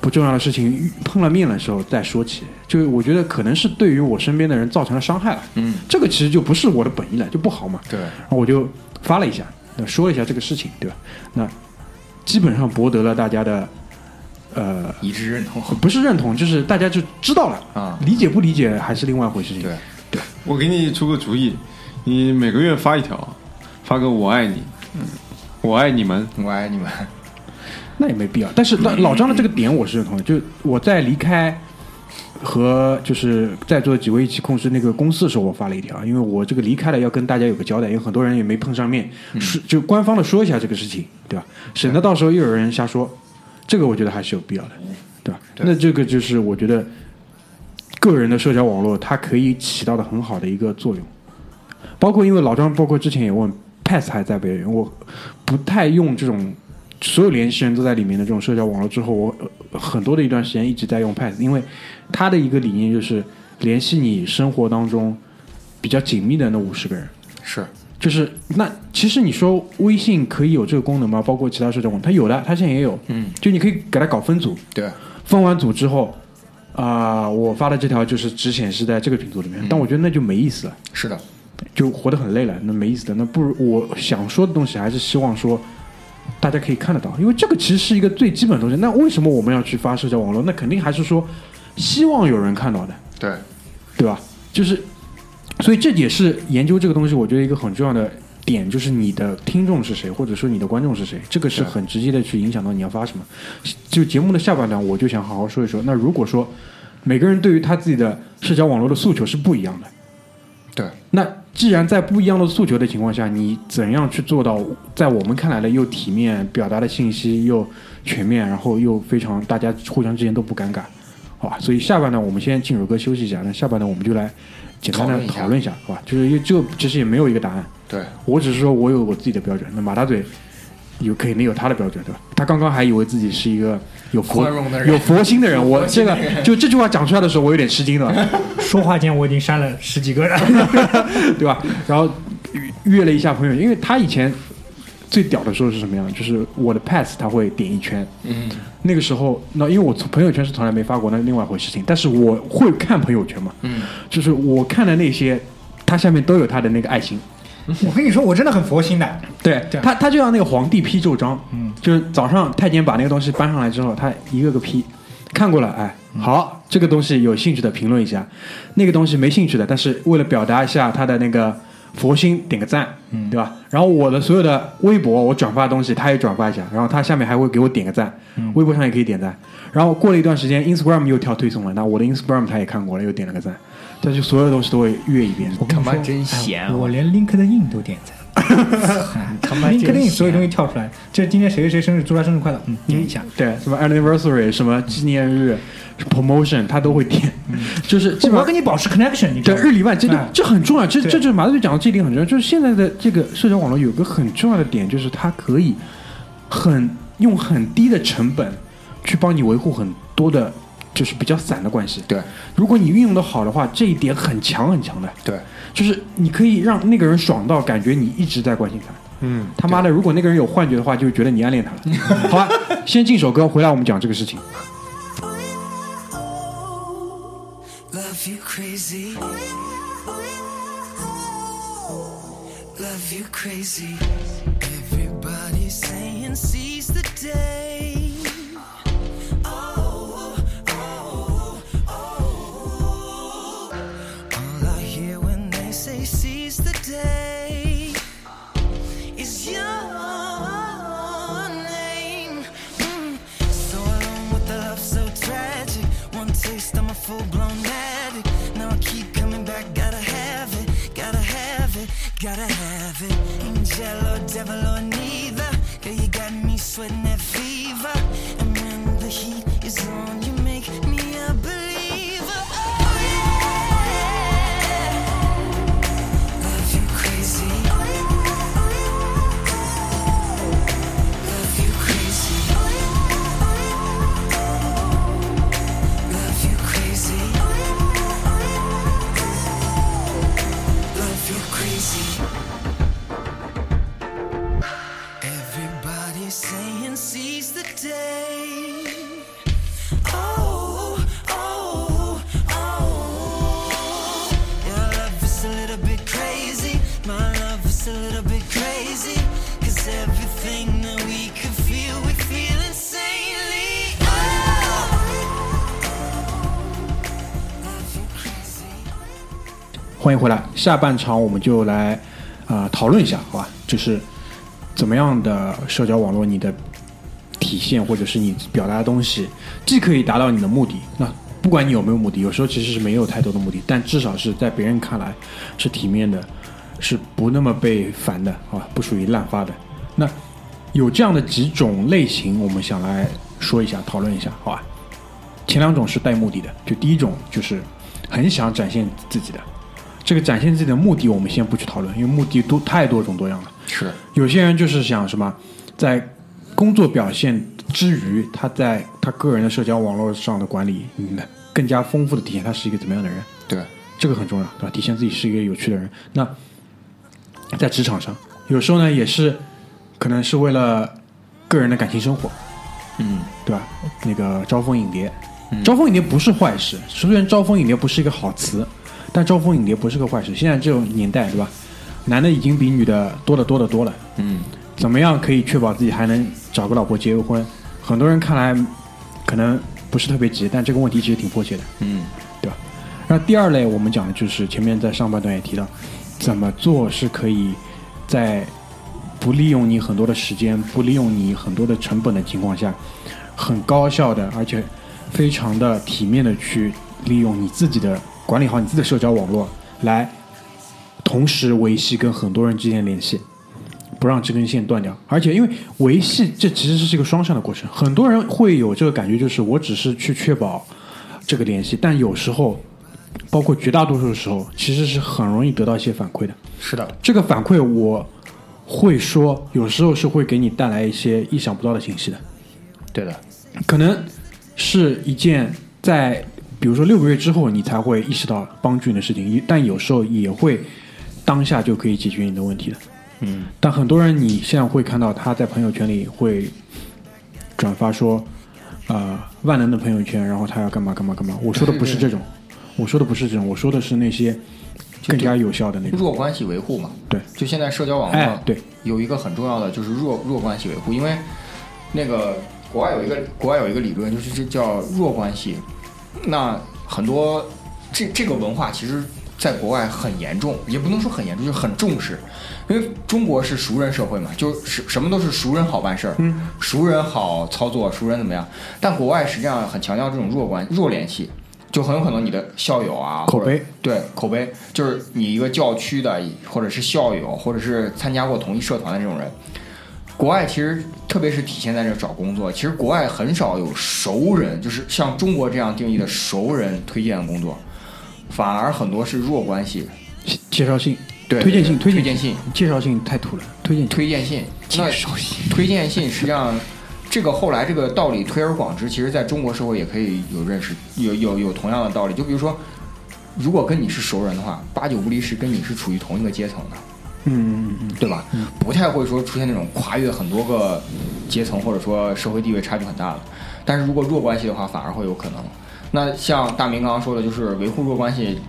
Speaker 2: 不重要的事情碰了面的时候再说起，就我觉得可能是对于我身边的人造成了伤害了。
Speaker 5: 嗯，
Speaker 2: 这个其实就不是我的本意了，就不好嘛。
Speaker 5: 对，
Speaker 2: 然后我就发了一下，呃说了一下这个事情，对吧？那基本上博得了大家的呃，
Speaker 5: 一致认同。
Speaker 2: 不是认同，就是大家就知道了
Speaker 5: 啊
Speaker 2: 理解不理解还是另外一回事情。
Speaker 5: 对，
Speaker 3: 我给你出个主意，你每个月发一条，发个我爱你，嗯我爱你们。
Speaker 5: 我爱你们。
Speaker 2: 那也没必要。但是老老张的这个点我是认同的，就我在离开和就是在座几位一起控制那个公司的时候，我发了一条，因为我这个离开了要跟大家有个交代，因为很多人也没碰上面，是就官方的说一下这个事情，对吧？省得到时候又有人瞎说，这个我觉得还是有必要的，对吧？那这个就是我觉得个人的社交网络它可以起到的很好的一个作用，包括因为老张，包括之前也问 Pass 还在不在用，我不太用这种所有联系人都在里面的这种社交网络之后，我、呃很多的一段时间一直在用 Pass，因为它的一个理念就是联系你生活当中比较紧密的那五十个人。
Speaker 5: 是
Speaker 2: 就是那其实你说微信可以有这个功能吗？包括其他社交网，它有的，它现在也有。
Speaker 5: 嗯，
Speaker 2: 就你可以给它搞分组，
Speaker 5: 对，
Speaker 2: 分完组之后，啊、我发的这条就是只显示在这个群组里面，但我觉得那就没意思了。
Speaker 5: 是的，
Speaker 2: 就活得很累了，那没意思的。那不如我想说的东西，还是希望说大家可以看得到，因为这个其实是一个最基本的东西。那为什么我们要去发社交网络？那肯定还是说希望有人看到的，
Speaker 5: 对，
Speaker 2: 对吧？就是，所以这也是研究这个东西，我觉得一个很重要的点，就是你的听众是谁，或者说你的观众是谁，这个是很直接的去影响到你要发什么。就节目的下半段，我就想好好说一说。那如果说每个人对于他自己的社交网络的诉求是不一样的，
Speaker 5: 对，
Speaker 2: 那既然在不一样的诉求的情况下，你怎样去做到在我们看来的又体面、表达的信息又全面，然后又非常大家互相之间都不尴尬，好吧？所以下半段我们先进首歌休息一下，那下半段我们就来简单的
Speaker 5: 讨论一下
Speaker 2: 好吧？就是因为这个其实也没有一个答案，
Speaker 5: 对，
Speaker 2: 我只是说我有我自己的标准，那马大嘴有肯定有他的标准，对吧？他刚刚还以为自己是一个有佛有佛心的人，我这个就这句话讲出来的时候，我有点吃惊了。
Speaker 4: 说话间我已经删了十几个人。
Speaker 2: 对吧？然后约了一下朋友圈，因为他以前最屌的时候是什么样？就是我的 pass 他会点一圈，
Speaker 5: 嗯，
Speaker 2: 那个时候那因为我从朋友圈是从来没发过，那是另外一回事情。但是我会看朋友圈嘛，
Speaker 5: 嗯，
Speaker 2: 就是我看的那些，它下面都有他的那个爱心。
Speaker 4: 我跟你说，我真的很佛心的。
Speaker 2: 对
Speaker 4: 对
Speaker 2: 他，他就像那个皇帝批奏章，嗯，就是早上太监把那个东西搬上来之后，他一个个批，看过了，哎，好，这个东西有兴趣的评论一下，那个东西没兴趣的，但是为了表达一下他的那个佛心，点个赞，嗯，对吧？然后我的所有的微博我转发的东西，他也转发一下，然后他下面还会给我点个赞，微博上也可以点赞。然后过了一段时间，Instagram 又跳推送了，那我的 Instagram 他也看过了，又点了个赞，他就所有的东西都会阅一遍。
Speaker 4: 我
Speaker 5: 他妈真闲啊
Speaker 4: 哎我连 LinkedIn 都点赞。
Speaker 5: 他妈真
Speaker 4: LinkedIn 所有东西跳出来，这今天谁谁谁生日，祝他生日快乐，嗯，点一下。
Speaker 2: 对，什么 anniversary，什么纪念日，promotion，他都会点，就是基本上
Speaker 4: 我要跟你保持 connection，你知道吗？
Speaker 2: 对日理万机，这
Speaker 4: 哎
Speaker 2: 这很重要。这这就是马队讲的这一点很重要，就是现在的这个社交网络有个很重要的点，就是它可以很用很低的成本去帮你维护很多的，就是比较散的关系。
Speaker 5: 对
Speaker 2: 如果你运用的好的话，这一点很强很强的，
Speaker 5: 对，
Speaker 2: 就是你可以让那个人爽到感觉你一直在关心他。
Speaker 3: 嗯，
Speaker 2: 他妈的，如果那个人有幻觉的话，就会觉得你暗恋他了。好吧，先进首歌，回来我们讲这个事情。
Speaker 1: Love you crazy. Love you crazy. Everybody's saying seize the day. Is your name. Mm. So alone with love so tragic. One taste, I'm a full blown addict. Now I keep coming back, gotta have it, gotta have it, gotta have it. Angel or devil or neither. Girl, you got me sweating that fever. And when the heat is on, you
Speaker 2: 欢迎回来，下半场我们就来啊、呃讨论一下，好吧？就是怎么样的社交网络，你的体现或者是你表达的东西，既可以达到你的目的，那不管你有没有目的，有时候其实是没有太多的目的，但至少是在别人看来是体面的，是不那么被烦的啊，不属于滥发的。那有这样的几种类型，我们想来说一下，讨论一下，好吧？前两种是带目的的，就第一种就是很想展现自己的，这个展现自己的目的我们先不去讨论，因为目的多太多种多样了。
Speaker 5: 是
Speaker 2: 有些人就是想什么，在工作表现之余，他在他个人的社交网络上的管理，嗯，更加丰富的体现他是一个怎么样的人，
Speaker 5: 对，
Speaker 2: 这个很重要，对吧？体现自己是一个有趣的人。那在职场上，有时候呢也是可能是为了个人的感情生活，
Speaker 5: 嗯，
Speaker 2: 对吧？那个招蜂引蝶，招蜂引蝶不是坏事，虽然招蜂引蝶不是一个好词，但招蜂引蝶不是个坏事。现在这种年代，对吧？男的已经比女的多得多得多了，
Speaker 5: 嗯，
Speaker 2: 怎么样可以确保自己还能找个老婆结个婚？很多人看来可能不是特别急，但这个问题其实挺迫切的，
Speaker 5: 嗯，
Speaker 2: 对吧？然后第二类我们讲的就是前面在上半段也提到，怎么做是可以在不利用你很多的时间、不利用你很多的成本的情况下，很高效的，而且非常的体面的去利用你自己的管理好你自己的社交网络，来同时维系跟很多人之间的联系。不让这根线断掉，而且因为维系这其实是一个双向的过程，很多人会有这个感觉，就是我只是去确保这个联系，但有时候，包括绝大多数的时候，其实是很容易得到一些反馈的。
Speaker 5: 是的，
Speaker 2: 这个反馈我会说，有时候是会给你带来一些意想不到的信息的，
Speaker 5: 对的，
Speaker 2: 可能是一件在比如说六个月之后你才会意识到帮助你的事情，但有时候也会当下就可以解决你的问题的。
Speaker 5: 嗯，
Speaker 2: 但很多人你现在会看到他在朋友圈里会转发说，呃，万能的朋友圈，然后他要干嘛干嘛干嘛。我说的不是这种，我说的不是这种，我说的是那些更加有效的那种。
Speaker 5: 弱关系维护嘛，
Speaker 2: 对，
Speaker 5: 就现在社交网络，
Speaker 2: 哎对，
Speaker 5: 有一个很重要的就是弱弱关系维护，因为那个国外有一个国外有一个理论，就是这叫弱关系。那很多这这个文化其实在国外很严重，也不能说很严重，就是很重视。因为中国是熟人社会嘛，就是什么都是熟人好办事儿，
Speaker 2: 嗯，
Speaker 5: 熟人好操作，熟人怎么样？但国外实际上很强调这种弱关弱联系，就很有可能你的校友啊，
Speaker 2: 口碑
Speaker 5: 对口碑，就是你一个教区的，或者是校友，或者是参加过同一社团的这种人。国外其实特别是体现在这找工作，其实国外很少有熟人，就是像中国这样定义的熟人推荐的工作，反而很多是弱关系。
Speaker 2: 介绍信、
Speaker 5: 对
Speaker 2: 推荐信、
Speaker 5: 推
Speaker 2: 荐
Speaker 5: 荐信、
Speaker 2: 介绍信太土了，推荐
Speaker 5: 推荐信，
Speaker 2: 介绍信
Speaker 5: 推荐信实际上，这个后来这个道理推而广之，其实在中国社会也可以有认识，有有有同样的道理。就比如说，如果跟你是熟人的话，八九不离十，跟你是处于同一个阶层的，
Speaker 2: 嗯嗯嗯
Speaker 5: 对吧？不太会说出现那种跨越很多个阶层或者说社会地位差距很大的。但是如果弱关系的话，反而会有可能。那像大明刚刚说的，就是维护弱关系，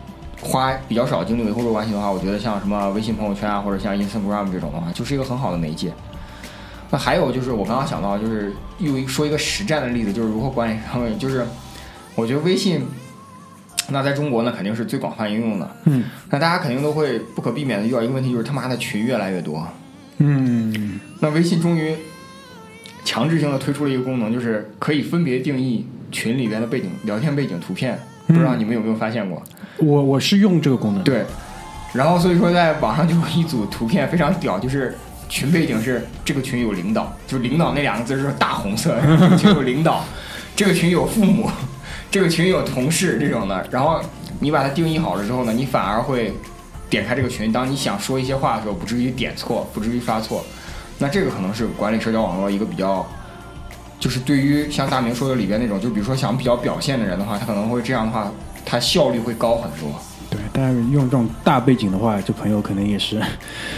Speaker 5: 花比较少精力维护弱关系的话，我觉得像什么微信朋友圈啊，或者像 Instagram 这种的话，就是一个很好的媒介。那还有就是我刚刚想到，就是又一说一个实战的例子，就是如何管理上面，就是我觉得微信，那在中国呢肯定是最广泛应用的。
Speaker 2: 嗯
Speaker 5: 那大家肯定都会不可避免的遇到一个问题，就是他妈的群越来越多。
Speaker 2: 嗯
Speaker 5: 那微信终于强制性的推出了一个功能，就是可以分别定义群里边的背景、聊天背景图片。不知道你们有没有发现过？
Speaker 2: 我我是用这个功能，，
Speaker 5: 对，然后所以说在网上就有一组图片非常屌，就是群背景是这个群有领导，就领导那两个字是大红色，这个群有领导，这个群有父母，这个群有同事这种的。然后你把它定义好了之后呢，你反而会点开这个群，当你想说一些话的时候，不至于点错，不至于发错。那这个可能是管理社交网络一个比较。就是对于像大明说的里边那种，就比如说想比较表现的人的话，他可能会这样的话，他效率会高很多，
Speaker 2: 对，但是用这种大背景的话，这朋友可能也是，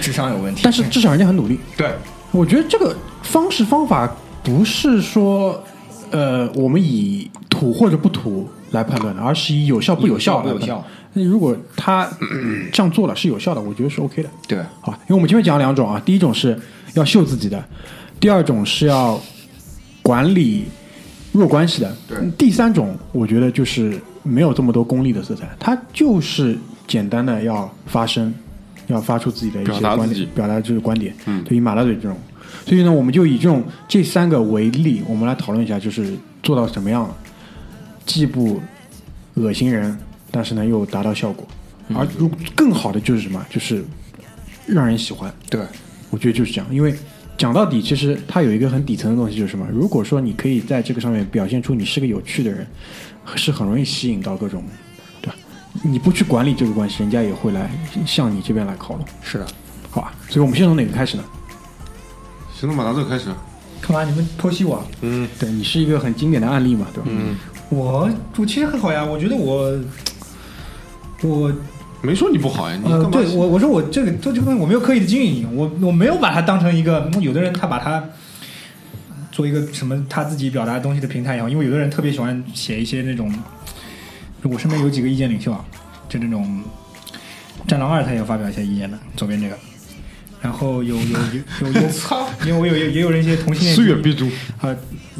Speaker 5: 智商有问题。
Speaker 2: 但是至少人家很努力。
Speaker 5: 对，
Speaker 2: 我觉得这个方式方法不是说，呃，我们以土或者不土来判断的，而是以有效不有效来判断
Speaker 5: 有效。
Speaker 2: 那如果他嗯这样做了是有效的，我觉得是 OK 的。
Speaker 5: 对，
Speaker 2: 好吧，因为我们前面讲了两种啊，第一种是要秀自己的，第二种是要管理弱关系的，
Speaker 5: 对
Speaker 2: 第三种我觉得就是没有这么多功利的色彩，它就是简单的要发声，要发出自己的一些观点，表达这个观点。嗯，对于马大嘴这种，所以呢，我们就以这种这三个为例，我们来讨论一下，就是做到什么样了，既不恶心人，但是呢又达到效果。而如更好的就是什么？就是让人喜欢。
Speaker 5: 对，
Speaker 2: 我觉得就是这样，因为讲到底，其实它有一个很底层的东西，就是什么？如果说你可以在这个上面表现出你是个有趣的人，是很容易吸引到各种，对吧？你不去管理这个关系，人家也会来向你这边来靠拢，
Speaker 5: 是的，
Speaker 2: 好吧？所以我们先从哪个开始呢？
Speaker 3: 行，了马达这开始。
Speaker 4: 干嘛？你们剖析我？
Speaker 3: 嗯
Speaker 2: 对你是一个很经典的案例嘛，对吧？
Speaker 3: 嗯，
Speaker 4: 我我其实很好呀，我觉得我我
Speaker 3: 没说你不好呀，你
Speaker 4: 呃，
Speaker 3: 干嘛？
Speaker 4: 对我我说我这个做这个东西我没有刻意的经营，我我没有把它当成一个，有的人他把它做一个什么他自己表达东西的平台也好，因为有的人特别喜欢写一些那种，我身边有几个意见领袖啊，就那种战狼二他也有发表一些意见的，左边这个，然后有有有 有有，
Speaker 5: 操，
Speaker 4: 因为我有有也有人一些同性恋
Speaker 3: 岁月必诛。
Speaker 4: 啊，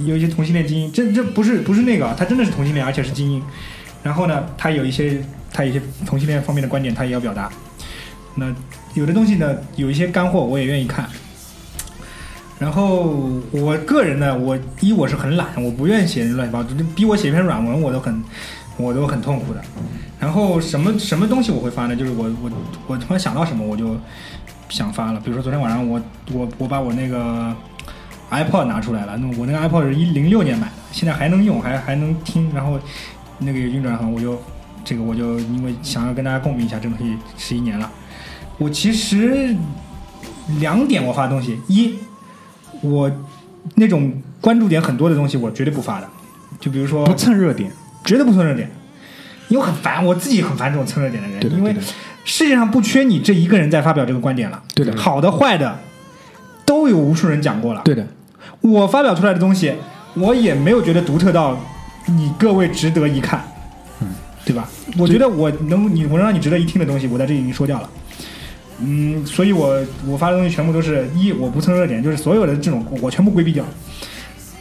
Speaker 4: 有一些同性恋精英，这这不是不是那个啊，他真的是同性恋，而且是精英。然后呢，他有一些他有一些同性恋方面的观点，他也要表达。那有的东西呢，有一些干货，我也愿意看。然后我个人呢，我一我是很懒，我不愿意写乱七八糟，就逼我写一篇软文，我都很我都很痛苦的。然后什么什么东西我会发呢？就是我我我突然想到什么我就想发了。比如说昨天晚上我我我把我那个 iPod 拿出来了，那我那个 iPod 是一零六年买的，现在还能用，还还能听，然后那个运转很，我就这个我就因为想要跟大家共鸣一下，这东西十一年了。我其实两点我发东西，一我那种关注点很多的东西，我绝对不发的，就比如说
Speaker 2: 不蹭热点，
Speaker 4: 绝对不蹭热点，因为很烦，我自己很烦这种蹭热点的人，因为世界上不缺你这一个人在发表这个观点了，
Speaker 2: 对的
Speaker 4: 好的坏的都有无数人讲过了，
Speaker 2: 对的，
Speaker 4: 我发表出来的东西，我也没有觉得独特到你各位值得一看，
Speaker 2: 嗯，
Speaker 4: 对吧？我觉得我能你我能让你值得一听的东西，我在这里已经说掉了。嗯，所以我我发的东西全部都是一我不蹭热点，就是所有的这种我全部规避掉。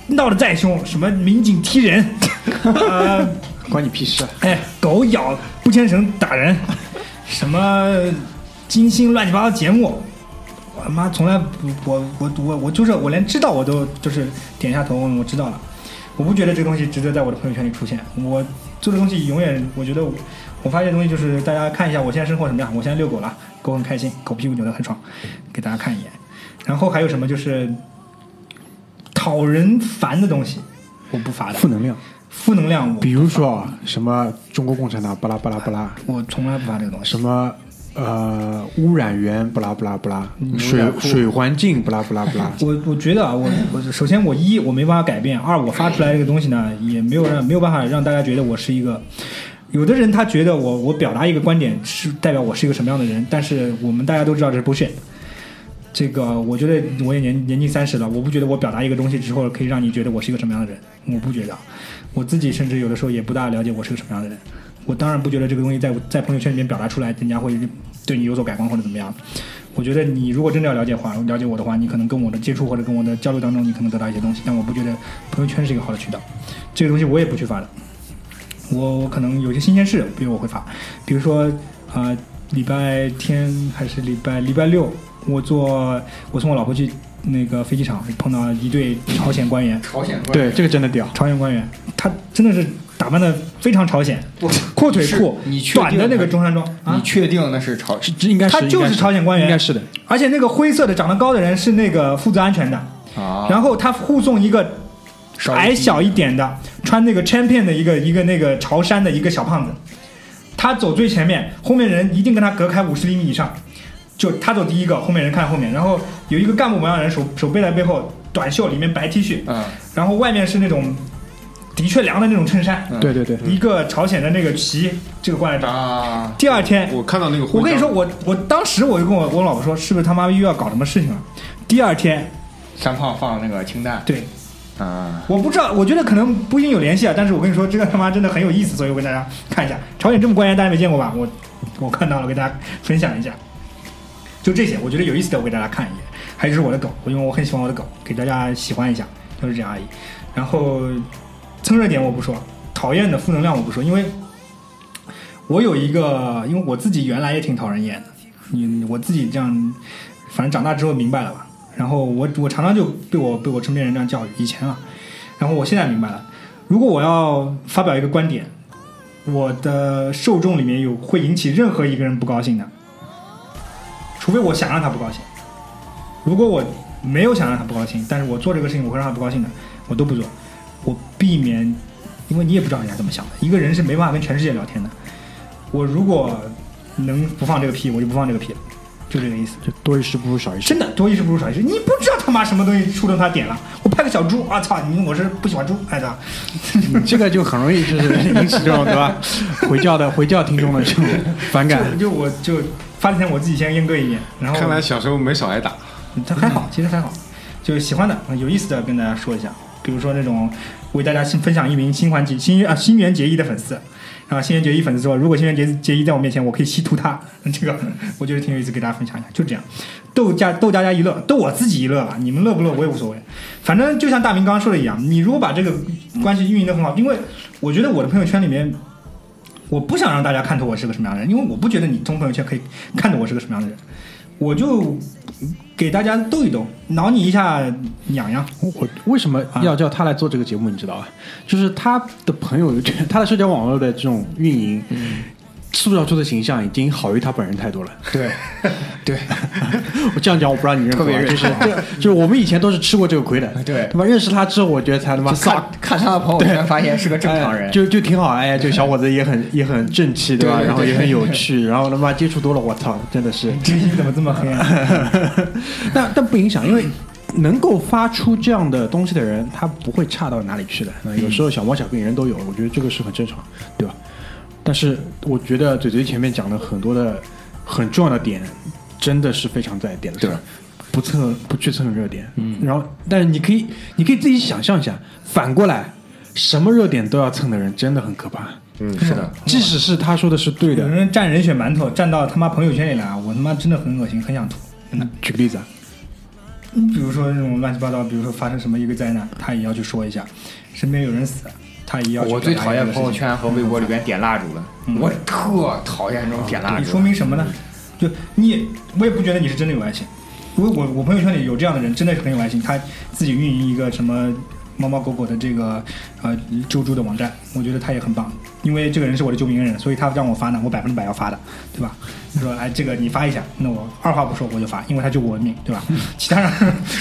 Speaker 4: 闹得再凶，什么民警踢人，呃，
Speaker 2: 关你屁事啊！
Speaker 4: 哎，狗咬不牵绳打人，什么金星乱七八糟节目，我他妈从来不，我我我我就是我连知道我都就是点一下头，我知道了。我不觉得这个东西值得在我的朋友圈里出现。我做的东西永远，我觉得我发现的东西就是大家看一下我现在生活什么样。我现在遛狗了，狗很开心，狗屁股扭得很爽，给大家看一眼。然后还有什么就是讨人烦的东西，我不发的。
Speaker 2: 负能量，
Speaker 4: 负能量我
Speaker 2: 比如说啊，什么中国共产党巴拉巴拉巴拉，
Speaker 4: 我从来不发这个东西。
Speaker 2: 什么呃污染源巴拉巴拉巴拉，水水环境巴拉巴拉巴拉，
Speaker 4: 我我觉得啊，我我首先我一我没办法改变，二我发出来这个东西呢，也没有让没有办法让大家觉得我是一个。有的人他觉得我我表达一个观点是代表我是一个什么样的人，但是我们大家都知道这是 bullshit。这个我觉得我也年年近三十了，我不觉得我表达一个东西之后可以让你觉得我是一个什么样的人，我不觉得。我自己甚至有的时候也不大了解我是个什么样的人。我当然不觉得这个东西在在朋友圈里面表达出来，人家会对你有所改观或者怎么样。我觉得你如果真的要了解话，了解我的话，你可能跟我的接触或者跟我的交流当中，你可能得到一些东西。但我不觉得朋友圈是一个好的渠道，这个东西我也不去发的。我我可能有些新鲜事，比如我会发，比如说啊、礼拜天还是礼拜礼拜六，我坐我送我老婆去那个飞机场，碰到一对朝鲜官员，
Speaker 5: 朝鲜官
Speaker 2: 对这个真的屌，
Speaker 4: 朝鲜官员，他真的是打扮的非常朝鲜，阔腿裤
Speaker 5: 你，确定
Speaker 4: 短的那个中山装。啊？
Speaker 5: 你，确定那是朝？
Speaker 2: 是这应该是
Speaker 4: 他就是
Speaker 2: 应该
Speaker 4: 朝鲜官员。
Speaker 2: 应该是的，
Speaker 4: 而且那个灰色的长得高的人是那个负责安全的，
Speaker 5: 啊，
Speaker 4: 然后他护送一个
Speaker 5: 稍微
Speaker 4: 矮小一点的，穿那个 champion 的一个一个那个潮衫的一个小胖子，他走最前面，后面人一定跟他隔开五十厘米以上，就他走第一个，后面人看后面，然后有一个干部模样的人手手背在背后，短袖里面白 T 恤，
Speaker 5: 嗯。
Speaker 4: 然后外面是那种的确凉的那种衬衫，
Speaker 5: 嗯。
Speaker 2: 对对对，
Speaker 4: 一个朝鲜的那个旗，这个过来找。
Speaker 5: 啊，
Speaker 4: 第二天，
Speaker 3: 我看到那个
Speaker 4: 我跟你说，我我当时我就跟我我老婆说，是不是他妈又要搞什么事情了？第二天，
Speaker 5: 山胖放那个氢弹，
Speaker 4: 对，
Speaker 5: 啊，
Speaker 4: 我不知道，我觉得可能不一定有联系啊，但是我跟你说，这个他妈真的很有意思，所以我跟大家看一下。朝鲜这么官员大家没见过吧？我我看到了，给大家分享一下。就这些，我觉得有意思的，我给大家看一眼。还有就是我的狗，因为我很喜欢我的狗，给大家喜欢一下，就是这样而已。然后蹭热点我不说，讨厌的负能量我不说，因为我有一个，因为我自己原来也挺讨人厌的，你我自己这样，反正长大之后明白了吧。然后我我常常就被我被我身边人这样教育，以前啊，然后我现在明白了，如果我要发表一个观点，我的受众里面有会引起任何一个人不高兴的，除非我想让他不高兴。如果我没有想让他不高兴，但是我做这个事情我会让他不高兴的，我都不做。我避免，因为你也不知道人家怎么想的。一个人是没办法跟全世界聊天的。我如果能不放这个屁，我就不放这个屁了，就这个意思。
Speaker 2: 就多一事不如少一事。
Speaker 4: 真的多一事不如少一事。你不知道他妈什么东西触动他点了，我拍个小猪，啊操，你我是不喜欢猪，哎操，
Speaker 2: 你这个就很容易就是引起这种对吧？回教的回教听众的这种反感。
Speaker 4: 就就我就发之前我自己先阉割一遍，然后
Speaker 3: 看来小时候没少挨打。
Speaker 4: 这还好，其实还好，就是喜欢的、有意思的跟大家说一下，比如说那种为大家新分享一名新环节新啊新垣结衣的粉丝，然后新垣结衣粉丝说，如果新垣结结衣在我面前，我可以吸吐他，这个我觉得挺有意思，给大家分享一下，就这样，逗家逗大家一乐，逗我自己一乐啊，你们乐不乐我也无所谓，反正就像大明刚刚说的一样，你如果把这个关系运营的很好，因为我觉得我的朋友圈里面。我不想让大家看透我是个什么样的人，因为我不觉得你从朋友圈可以看到我是个什么样的人，我就给大家逗一逗，挠你一下痒痒。
Speaker 2: 我为什么要叫他来做这个节目？你知道吧？就是他的朋友圈，他的社交网络的这种运营，塑造出的形象已经好于他本人太多了。
Speaker 5: 对，对，
Speaker 2: 我这样讲，我不知道你认可就是，就是我们以前都是吃过这个亏的。
Speaker 5: 对
Speaker 2: 他妈认识他之后，我觉得才他妈
Speaker 5: 就看看他的朋友圈，发现是个正常人
Speaker 2: 哎。就就挺好。哎，这个小伙子也很也很正气，对吧？然后也很有趣，然后他妈接触多了，我操，真的是。
Speaker 4: 这你怎么这么黑暗？
Speaker 2: 但但不影响，因为能够发出这样的东西的人，他不会差到哪里去的。那有时候小毛小病人都有，我觉得这个是很正常，对吧？但是我觉得嘴嘴前面讲的很多的很重要的点，真的是非常在点子上
Speaker 5: 对，
Speaker 2: 不蹭不去蹭热点，嗯，然后但是你可以你可以自己想象一下，反过来，什么热点都要蹭的人真的很可怕。
Speaker 3: 嗯，
Speaker 5: 是的，
Speaker 2: 即使是他说的是对的有，
Speaker 4: 人蘸人血馒头蘸到他妈朋友圈里来，我他妈真的很恶心，很想吐。嗯，
Speaker 2: 举个例子啊，
Speaker 4: 比如说那种乱七八糟，比如说发生什么一个灾难，他也要去说一下；身边有人死，他一要
Speaker 5: 我最讨厌朋友圈和微博里边点蜡烛了，我特讨厌这种点蜡
Speaker 4: 对，
Speaker 5: 烛。
Speaker 4: 说明什么呢？就你，我也不觉得你是真的有爱心。因为我我朋友圈里有这样的人，真的是很有爱心，他自己运营一个什么猫猫狗狗的这个呃救助的网站，我觉得他也很棒。因为这个人是我的救命恩人，所以他让我发呢，我百分之百要发的，对吧？他说哎，这个你发一下，那我二话不说我就发，因为他救我的命，对吧？其他人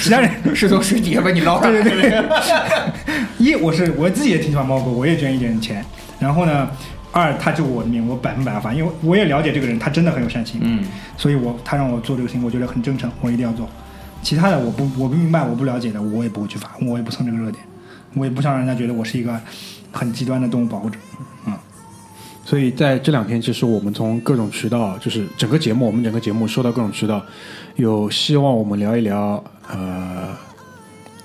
Speaker 4: 其他人
Speaker 5: 是从水底下把你捞上来
Speaker 4: 对对对，一我是我自己也挺喜欢猫狗，我也捐一点钱。然后呢，二他救我的命，我百分百要发，因为我也了解这个人，他真的很有善心。
Speaker 5: 嗯，
Speaker 4: 所以我他让我做这个事情，我觉得很真诚，我一定要做。其他的我不我不明白我不了解的，我也不会去发，我也不蹭这个热点，我也不想让人家觉得我是一个很极端的动物保护者。嗯，
Speaker 2: 所以在这两天，其实我们从各种渠道，就是整个节目，我们整个节目收到各种渠道，有希望我们聊一聊呃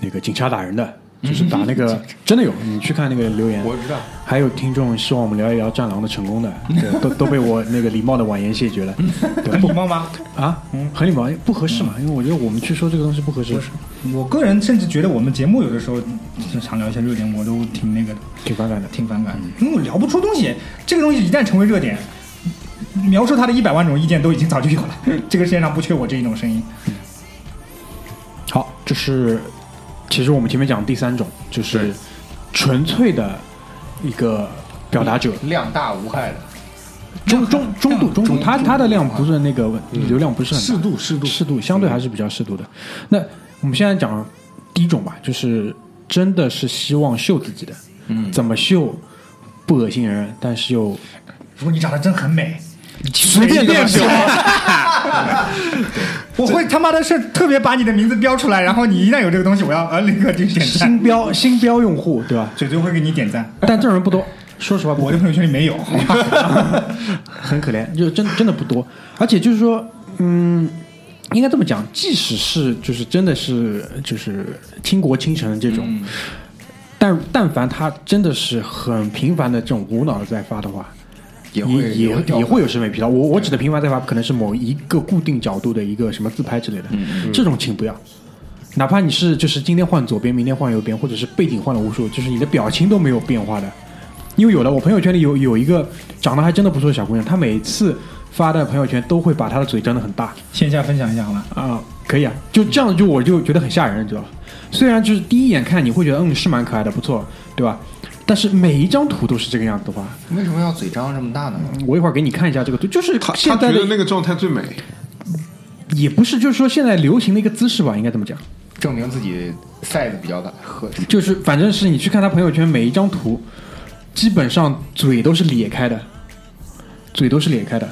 Speaker 2: 那个警察打人的，就是打那个 真的有，你去看那个留言，
Speaker 5: 我知道。
Speaker 2: 还有听众希望我们聊一聊战狼的成功的，对，都都被我那个礼貌的婉言谢绝了，对
Speaker 4: 很礼貌吗？
Speaker 2: 啊，很礼貌，不合适嘛，因为我觉得我们去说这个东西不合适，
Speaker 4: 我个人甚至觉得我们节目有的时候就常聊一些热点，我都挺那个的，
Speaker 2: 挺反感的。
Speaker 4: 挺反感的，因为我聊不出东西。这个东西一旦成为热点，描述它的一百万种意见都已经早就有了。这个世界上不缺我这一种声音。
Speaker 2: 好，这是其实我们前面讲第三种，就是纯粹的一个表达者，
Speaker 5: 量大无害的，
Speaker 2: 中中中度中度，它它的量不是那个流量不是很
Speaker 3: 适度适度。
Speaker 2: 适度，相对还是比较适度的。那我们现在讲第一种吧，就是真的是希望秀自己的，嗯，怎么秀不恶心人，但是又
Speaker 4: 如果你长得真很美，
Speaker 2: 随便怎么秀，
Speaker 4: 我会他妈的是特别把你的名字标出来，然后你一旦有这个东西，我要呃立刻就点赞
Speaker 2: 新，标新标用户对吧？
Speaker 4: 嘴嘴会给你点赞。
Speaker 2: 但这种人不多，说实话
Speaker 4: 我的朋友圈里没有？
Speaker 2: 很可怜，就真真的不多。而且就是说，嗯，应该这么讲，即使是就是真的是就是倾国倾城这种，但但凡他真的是很频繁的这种无脑的在发的话，
Speaker 5: 也会
Speaker 2: 也也会有审美疲劳。我我指的频繁在发，可能是某一个固定角度的一个什么自拍之类的，这种请不要。哪怕你是就是今天换左边，明天换右边，或者是背景换了无数，就是你的表情都没有变化的。因为有的我朋友圈里有有一个长得还真的不错的小姑娘，她每次发的朋友圈都会把她的嘴张得很大
Speaker 4: 线下分享一下好吗？
Speaker 2: 啊，可以啊，就这样就我就觉得很吓人，你知道吧？虽然就是第一眼看你会觉得嗯是蛮可爱的，不错，对吧？但是每一张图都是这个样子的话，
Speaker 5: 为什么要嘴张这么大呢？
Speaker 2: 我一会儿给你看一下这个图，就是
Speaker 3: 他
Speaker 2: 现在的
Speaker 3: 他觉得那个状态最美，
Speaker 2: 也不是，就是说现在流行的一个姿势吧，应该这么讲。
Speaker 5: 证明自己 size 比较大，合适。
Speaker 2: 就是反正是你去看他朋友圈每一张图，基本上嘴都是咧开的，嘴都是咧开的。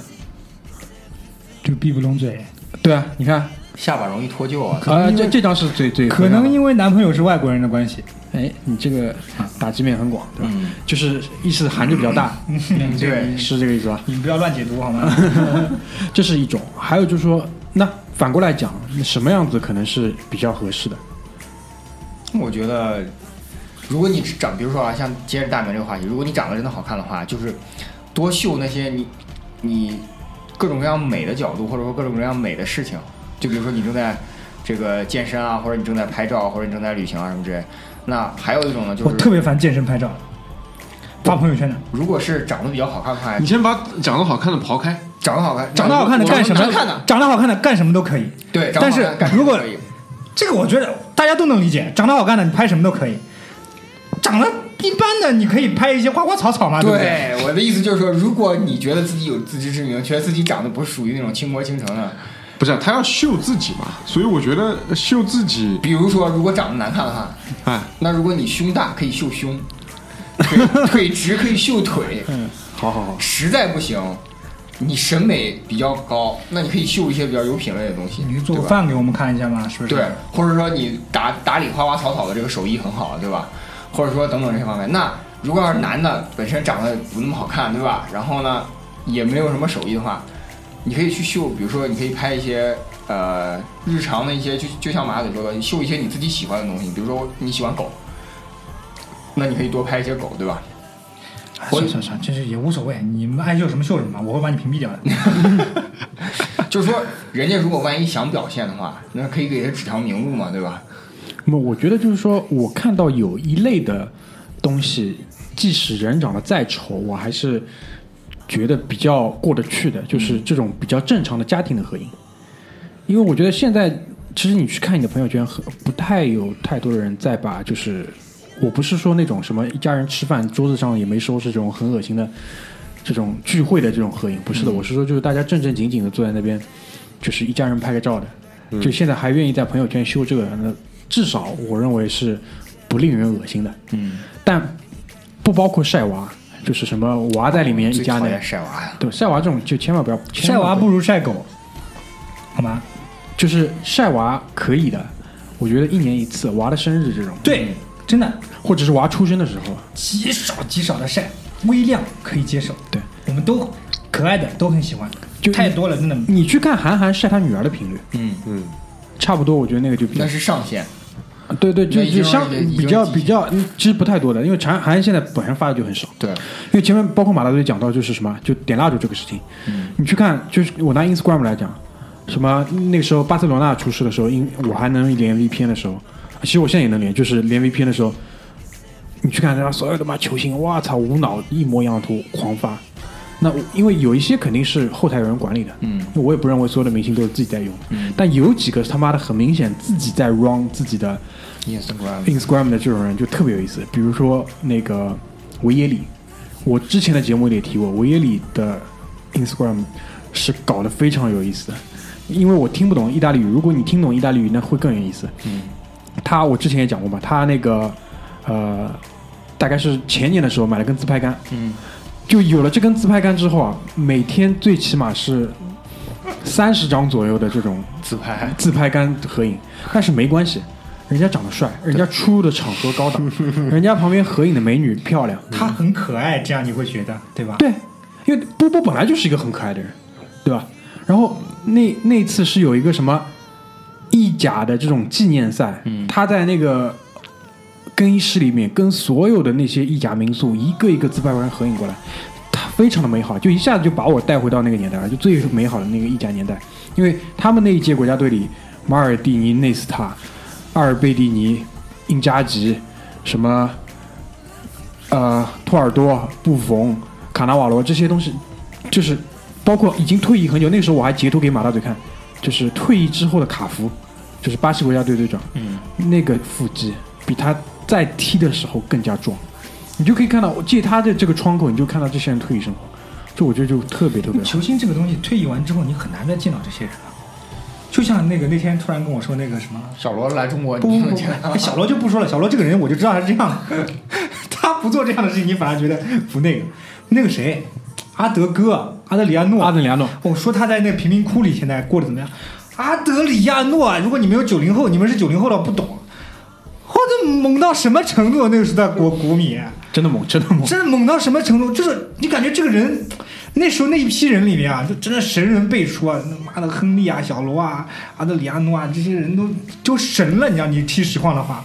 Speaker 4: 就闭不拢嘴。
Speaker 2: 对啊，你看，
Speaker 5: 下巴容易脱臼啊。
Speaker 2: 啊、这这张是最最
Speaker 4: 可能因为男朋友是外国人的关系，
Speaker 2: 哎，你这个打击面很广，对吧？
Speaker 5: 嗯
Speaker 2: 就是意思含着比较大，
Speaker 5: 对
Speaker 2: 是这个意思吧？
Speaker 4: 你不要乱解读好吗？
Speaker 2: 这是一种，还有就是说，那反过来讲，那什么样子可能是比较合适的？
Speaker 5: 我觉得，如果你长，比如说啊，像接着大明这个话题，如果你长得真的好看的话，就是多秀那些你你各种各样美的角度，或者说各种各样美的事情。就比如说你正在这个健身啊，或者你正在拍照，或者你正在旅行啊什么之类。那还有一种呢，就是
Speaker 4: 我特别烦健身拍照，发朋友圈的。
Speaker 5: 如果是长得比较好看的话，
Speaker 3: 你先把长得好看的刨开，
Speaker 5: 长得好看，
Speaker 4: 长得好看的干什么
Speaker 5: 看的，？
Speaker 4: 长得好看的干什么都可以。
Speaker 5: 对，
Speaker 4: 但是如果这个我觉得大家都能理解，长得好看的你拍什么都可以，长得一般的你可以拍一些花花草草嘛，对不对？
Speaker 5: 对，我的意思就是说，如果你觉得自己有自知之明，觉得自己长得不是属于那种倾国倾城的，
Speaker 3: 不是他要秀自己嘛，所以我觉得秀自己，
Speaker 5: 比如说如果长得难看的话，
Speaker 3: 哎，
Speaker 5: 那如果你胸大可以秀胸，腿腿直可以秀腿，嗯
Speaker 2: 好好好，
Speaker 5: 实在不行，你审美比较高，那你可以秀一些比较有品位的东西，
Speaker 4: 你就做个饭给我们看一下嘛，是不是？
Speaker 5: 对，或者说你打打理花花草草的这个手艺很好，对吧？或者说等等这些方面。那如果要是男的本身长得不那么好看，对吧？然后呢，也没有什么手艺的话，你可以去秀，比如说你可以拍一些呃日常的一些，就就像马嘴说的，秀一些你自己喜欢的东西，比如说你喜欢狗，那你可以多拍一些狗，对吧？
Speaker 4: 哎算算算，这是也无所谓，你们爱秀什么秀什么，我会把你屏蔽掉的。
Speaker 5: 就是说，人家如果万一想表现的话，那可以给他指条明路嘛，对吧？
Speaker 2: 那么我觉得就是说，我看到有一类的东西，即使人长得再丑，我还是觉得比较过得去的，就是这种比较正常的家庭的合影。因为我觉得现在，其实你去看你的朋友圈，很不太有太多的人在把就是，我不是说那种什么一家人吃饭桌子上也没收拾这种很恶心的这种聚会的这种合影，不是的，我是说就是大家正正经经的坐在那边，就是一家人拍个照的。就现在还愿意在朋友圈秀这个，那至少我认为是不令人恶心的。
Speaker 5: 嗯，
Speaker 2: 但不包括晒娃，就是什么娃在里面一家呢
Speaker 5: 最讨厌，晒娃呀。
Speaker 2: 对晒娃这种就千万不要
Speaker 4: 晒娃不
Speaker 2: 如
Speaker 4: 如晒狗，好吗？
Speaker 2: 就是晒娃可以的，我觉得一年一次娃的生日这种，
Speaker 4: 对，真的。
Speaker 2: 或者是娃出生的时候，
Speaker 4: 极少极少的晒，微量可以接受。
Speaker 2: 对，
Speaker 4: 我们都可爱的都很喜欢，
Speaker 2: 就
Speaker 4: 太多了，真的。
Speaker 2: 你去看韩寒晒他女儿的频率，
Speaker 5: 嗯，
Speaker 3: 嗯，
Speaker 2: 差不多，我觉得那个就比较
Speaker 5: 那是上限。
Speaker 2: 对对，就就相比较比较，嗯其实不太多的，因为韩韩寒现在本身发的就很少。
Speaker 5: 对，
Speaker 2: 因为前面包括马大队讲到就是什么，就点蜡烛这个事情，
Speaker 5: 嗯
Speaker 2: 你去看，就是我拿 Instagram 来讲，什么那个时候巴塞罗那出事的时候，因我还能连 VPN 的时候，其实我现在也能连，就是连 VPN 的时候，你去看人家所有的妈球星，哇操，无脑一模一样的图狂发。那因为有一些肯定是后台有人管理的，
Speaker 5: 嗯，
Speaker 2: 我也不认为所有的明星都是自己在用，
Speaker 5: 嗯
Speaker 2: 但有几个他妈的很明显自己在 run 自己的
Speaker 5: Instagram
Speaker 2: Instagram 的这种人就特别有意思，比如说那个维耶里，我之前的节目里也提过，维耶里的 Instagram 是搞得非常有意思的，因为我听不懂意大利语，如果你听懂意大利语，那会更有意思。
Speaker 5: 嗯，
Speaker 2: 他我之前也讲过嘛，他那个呃，大概是前年的时候买了根自拍杆，
Speaker 5: 嗯，
Speaker 2: 就有了这根自拍杆之后啊，每天最起码是三十张左右的这种
Speaker 5: 自拍。
Speaker 2: 自拍杆合影，但是没关系，人家长得帅，人家出入的场合高档，人家旁边合影的美女漂亮，
Speaker 4: 他很可爱，这样你会觉得对吧？
Speaker 2: 对，因为波波本来就是一个很可爱的人，对吧？然后那那次是有一个什么意甲的这种纪念赛，
Speaker 5: 嗯
Speaker 2: 他在那个更衣室里面跟所有的那些意甲民宿一个一个自拍完合影过来，他非常的美好，就一下子就把我带回到那个年代了，就最美好的那个意甲年代，因为他们那一届国家队里，马尔蒂尼、内斯塔、阿尔贝蒂尼、印加吉，什么呃托尔多、布冯、卡纳瓦罗这些东西，就是包括已经退役很久，那个时候我还截图给马大嘴看，就是退役之后的卡福，就是巴西国家队队长，
Speaker 5: 嗯，
Speaker 2: 那个腹肌比他在踢的时候更加壮，你就可以看到借他的这个窗口，你就看到这些人退役生活，这我觉得就特别特别。
Speaker 4: 球星这个东西退役完之后，你很难再见到这些人了。就像那个那天突然跟我说那个什么，
Speaker 5: 小罗来中国，
Speaker 4: 不不不小罗就不说了，小罗这个人我就知道他是这样的，他不做这样的事情，你反而觉得不那个。那个谁，阿德哥，阿德里亚诺，
Speaker 2: 阿德里亚诺，
Speaker 4: 我说他在那贫民窟里现在过得怎么样？阿德里亚诺啊，如果你们有九零后，你们是九零后的不懂，或者猛到什么程度？那个时代国国米，
Speaker 2: 真的猛，真的猛。
Speaker 4: 真的猛到什么程度？就是你感觉这个人，那时候那一批人里面啊，就真的神人辈出啊！那妈的，亨利啊、小罗啊、阿德里亚诺啊，这些人都就神了。你要你踢实况的话，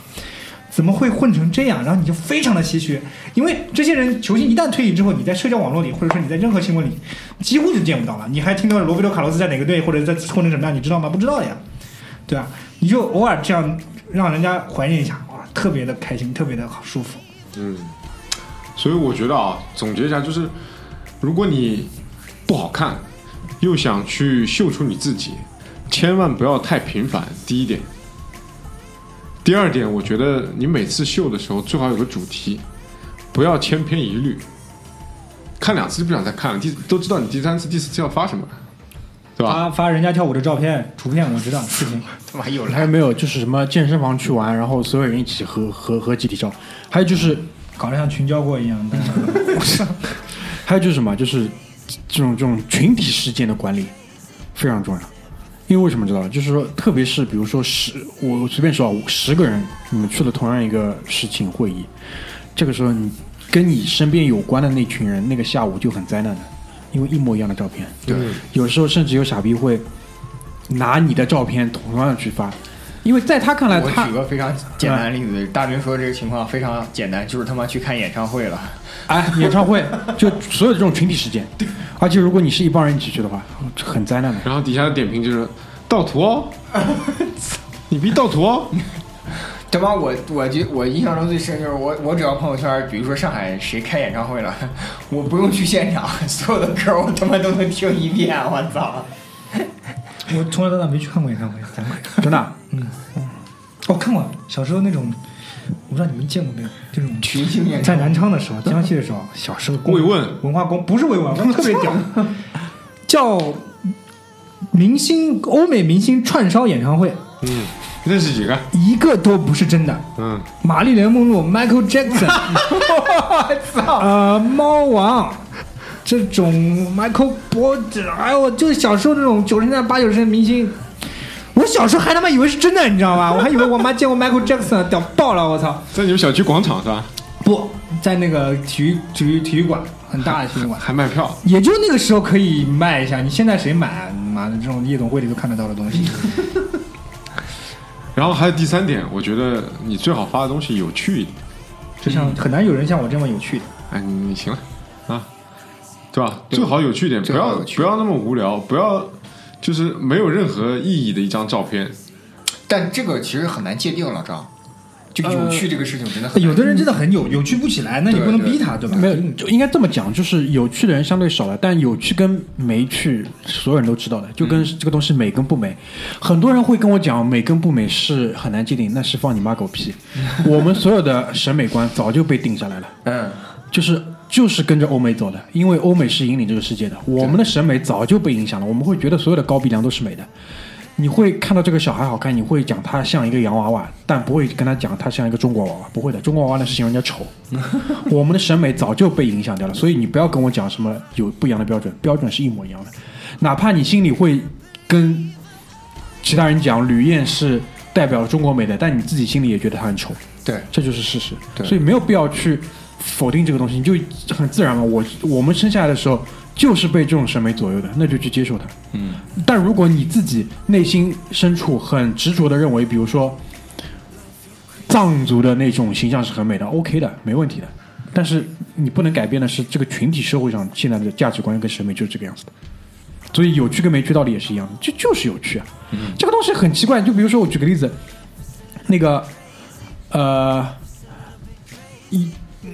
Speaker 4: 怎么会混成这样？然后你就非常的唏嘘，因为这些人球星一旦退役之后，你在社交网络里，或者说你在任何新闻里，几乎就见不到了。你还听到罗贝托卡洛斯在哪个队，或者在混成什么样，你知道吗？不知道呀，对啊？你就偶尔这样让人家怀念一下，哇，特别的开心，特别的好舒服。
Speaker 3: 嗯，所以我觉得啊，总结一下就是，如果你不好看，又想去秀出你自己，千万不要太频繁。第一点，第二点，我觉得你每次秀的时候最好有个主题，不要千篇一律。看两次就不想再看了，第都知道你第三次、第四次要发什么了，对吧？
Speaker 4: 发发人家跳舞的照片、图片，我知道视频。
Speaker 5: 他妈又来
Speaker 2: 还有没有就是什么健身房去玩，然后所有人一起合合合集体照？还有就是，
Speaker 4: 搞得像群交过一样的。
Speaker 2: 还有就是什么？就是这种这种群体事件的管理非常重要。因为为什么知道吗？就是说，特别是比如说十，我我随便说啊，十个人你们去了同样一个事情会议，这个时候你跟你身边有关的那群人，那个下午就很灾难的，因为一模一样的照片。
Speaker 3: 对，
Speaker 2: 有时候甚至有傻逼会拿你的照片同样去发，因为在他看来
Speaker 5: 我
Speaker 2: 他
Speaker 5: 举个非常简单的例子，大明说这个情况非常简单，就是他妈去看演唱会了。
Speaker 2: 哎，演唱会 就所有这种群体事件，而且如果你是一帮人一起去的话，很灾难的。
Speaker 3: 然后底下的点评就是盗图哦，你别盗图哦，
Speaker 5: 他妈我我觉我印象中最深就是我我只要朋友圈，比如说上海谁开演唱会了，我不用去现场，所有的歌我他妈都能听一遍，我操！
Speaker 4: 我从小到大没去看过演唱会，惭愧。
Speaker 2: 真的嗯，
Speaker 4: 我看过，小时候那种，我不知道你们见过没有，这种
Speaker 5: 群星演
Speaker 4: 在
Speaker 5: 唱会。
Speaker 4: 南昌的时候，江西的时候，小时候
Speaker 3: 慰问。
Speaker 4: 文化宫不是慰问，他们特别屌，叫明星欧美明星串烧演唱会，
Speaker 3: 嗯，认识几个？
Speaker 4: 一个都不是真的。
Speaker 3: 嗯，
Speaker 4: 玛丽莲梦露、Michael Jackson，我操，呃，猫王，这种 Michael Porter，哎呦，就是小时候那种九十年代、八九十年代明星，我小时候还他妈以为是真的，你知道吗？我还以为我妈见过 Michael Jackson，屌爆了，我操！
Speaker 3: 在你们小区广场是吧？
Speaker 4: 不在那个体育体育体育馆，很大的体育馆，
Speaker 3: 还卖票，
Speaker 4: 也就那个时候可以卖一下。你现在谁买啊？妈的，这种夜总会里都看得到的东西。
Speaker 3: 然后还有第三点，我觉得你最好发的东西有趣一点。
Speaker 4: 就像很难有人像我这么有趣的。
Speaker 3: 哎，你你行了啊，对吧？
Speaker 5: 对
Speaker 3: 最好有趣一点，不要不要那么无聊，不要就是没有任何意义的一张照片。
Speaker 5: 但这个其实很难界定老，张。就有趣这个事情真的
Speaker 4: 有的人真的很有有趣不起来，那你不能逼他，对吧？
Speaker 2: 没有，就应该这么讲，就是有趣的人相对少了，但有趣跟没趣，所有人都知道的，就跟这个东西美跟不美，很多人会跟我讲美跟不美是很难界定，那是放你妈狗屁！我们所有的审美观早就被定下来了，
Speaker 5: 嗯，
Speaker 2: 就是就是跟着欧美走的，因为欧美是引领这个世界的，我们的审美早就被影响了，我们会觉得所有的高鼻梁都是美的。你会看到这个小孩好看，你会讲他像一个洋娃娃，但不会跟他讲他像一个中国娃娃，不会的。中国娃娃那是形容人家丑。我们的审美早就被影响掉了，所以你不要跟我讲什么有不一样的标准，标准是一模一样的。哪怕你心里会跟其他人讲吕燕是代表中国美的，但你自己心里也觉得她很丑。
Speaker 5: 对，
Speaker 2: 这就是事实。
Speaker 5: 对
Speaker 2: 所以没有必要去否定这个东西，你就很自然嘛。我我们生下来的时候就是被这种审美左右的，那就去接受它。
Speaker 3: 嗯，
Speaker 2: 但如果你自己内心深处很执着的认为，比如说藏族的那种形象是很美的，OK 的，没问题的。但是你不能改变的是这个群体社会上现在的价值观跟审美就是这个样子的。所以有趣跟没趣道理也是一样的，这就是有趣啊。这个东西很奇怪，就比如说我举个例子，那个呃，一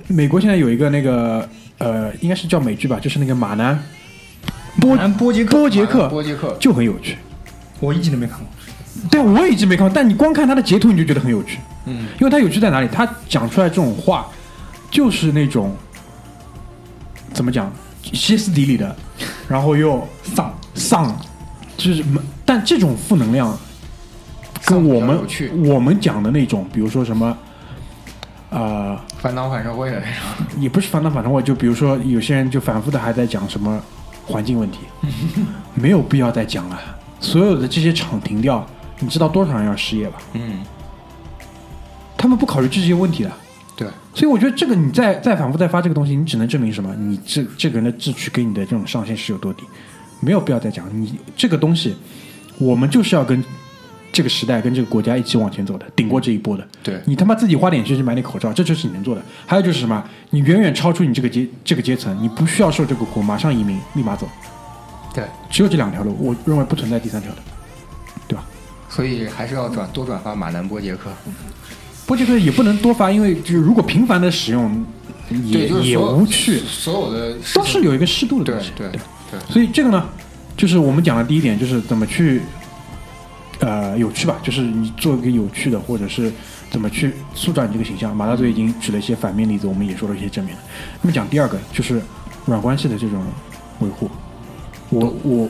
Speaker 2: 美国现在有一个那个呃，应该是叫美剧吧，就是那个马南波
Speaker 4: 南波杰克，
Speaker 2: 波杰克
Speaker 5: 波杰克，
Speaker 2: 就很有趣。
Speaker 4: 我一集都没看过。
Speaker 2: 对，我也一直没看过，但你光看他的截图你就觉得很有趣，
Speaker 5: 嗯，
Speaker 2: 因为他有趣在哪里？他讲出来这种话，就是那种怎么讲，歇斯底里的，然后又丧丧，就是但这种负能量跟我们
Speaker 5: 有趣
Speaker 2: 我们讲的那种，比如说什么，呃，
Speaker 5: 反党反社会的那种。
Speaker 2: 也不是反党反社会，就比如说有些人就反复的还在讲什么环境问题，没有必要再讲了。所有的这些厂停掉，你知道多少人要失业吧？
Speaker 5: 嗯，
Speaker 2: 他们不考虑这些问题的。
Speaker 5: 对，
Speaker 2: 所以我觉得这个你再再反复再发这个东西，你只能证明什么？你这这个人的智取给你的这种上限是有多低，没有必要再讲。你这个东西，我们就是要跟这个时代跟这个国家一起往前走的，顶过这一波的。
Speaker 5: 对
Speaker 2: 你他妈自己花点钱去买点口罩，这就是你能做的。还有就是什么？你远远超出你这个阶这个阶层，你不需要受这个苦，马上移民，立马走。
Speaker 5: 对，
Speaker 2: 只有这两条路，我认为不存在第三条的，对吧？
Speaker 5: 所以还是要转多转发马南波杰克。
Speaker 2: 波杰克也不能多发，因为就是如果频繁的使用，也
Speaker 5: 对，就是
Speaker 2: 也无趣。
Speaker 5: 所有的
Speaker 2: 都是有一个适度的东西。
Speaker 5: 对对对，
Speaker 2: 所以这个呢，就是我们讲的第一点，就是怎么去呃有趣吧，就是你做一个有趣的，或者是怎么去塑造你这个形象。马大嘴已经举了一些反面例子，我们也说了一些正面的。那么讲第二个，就是软关系的这种维护。我我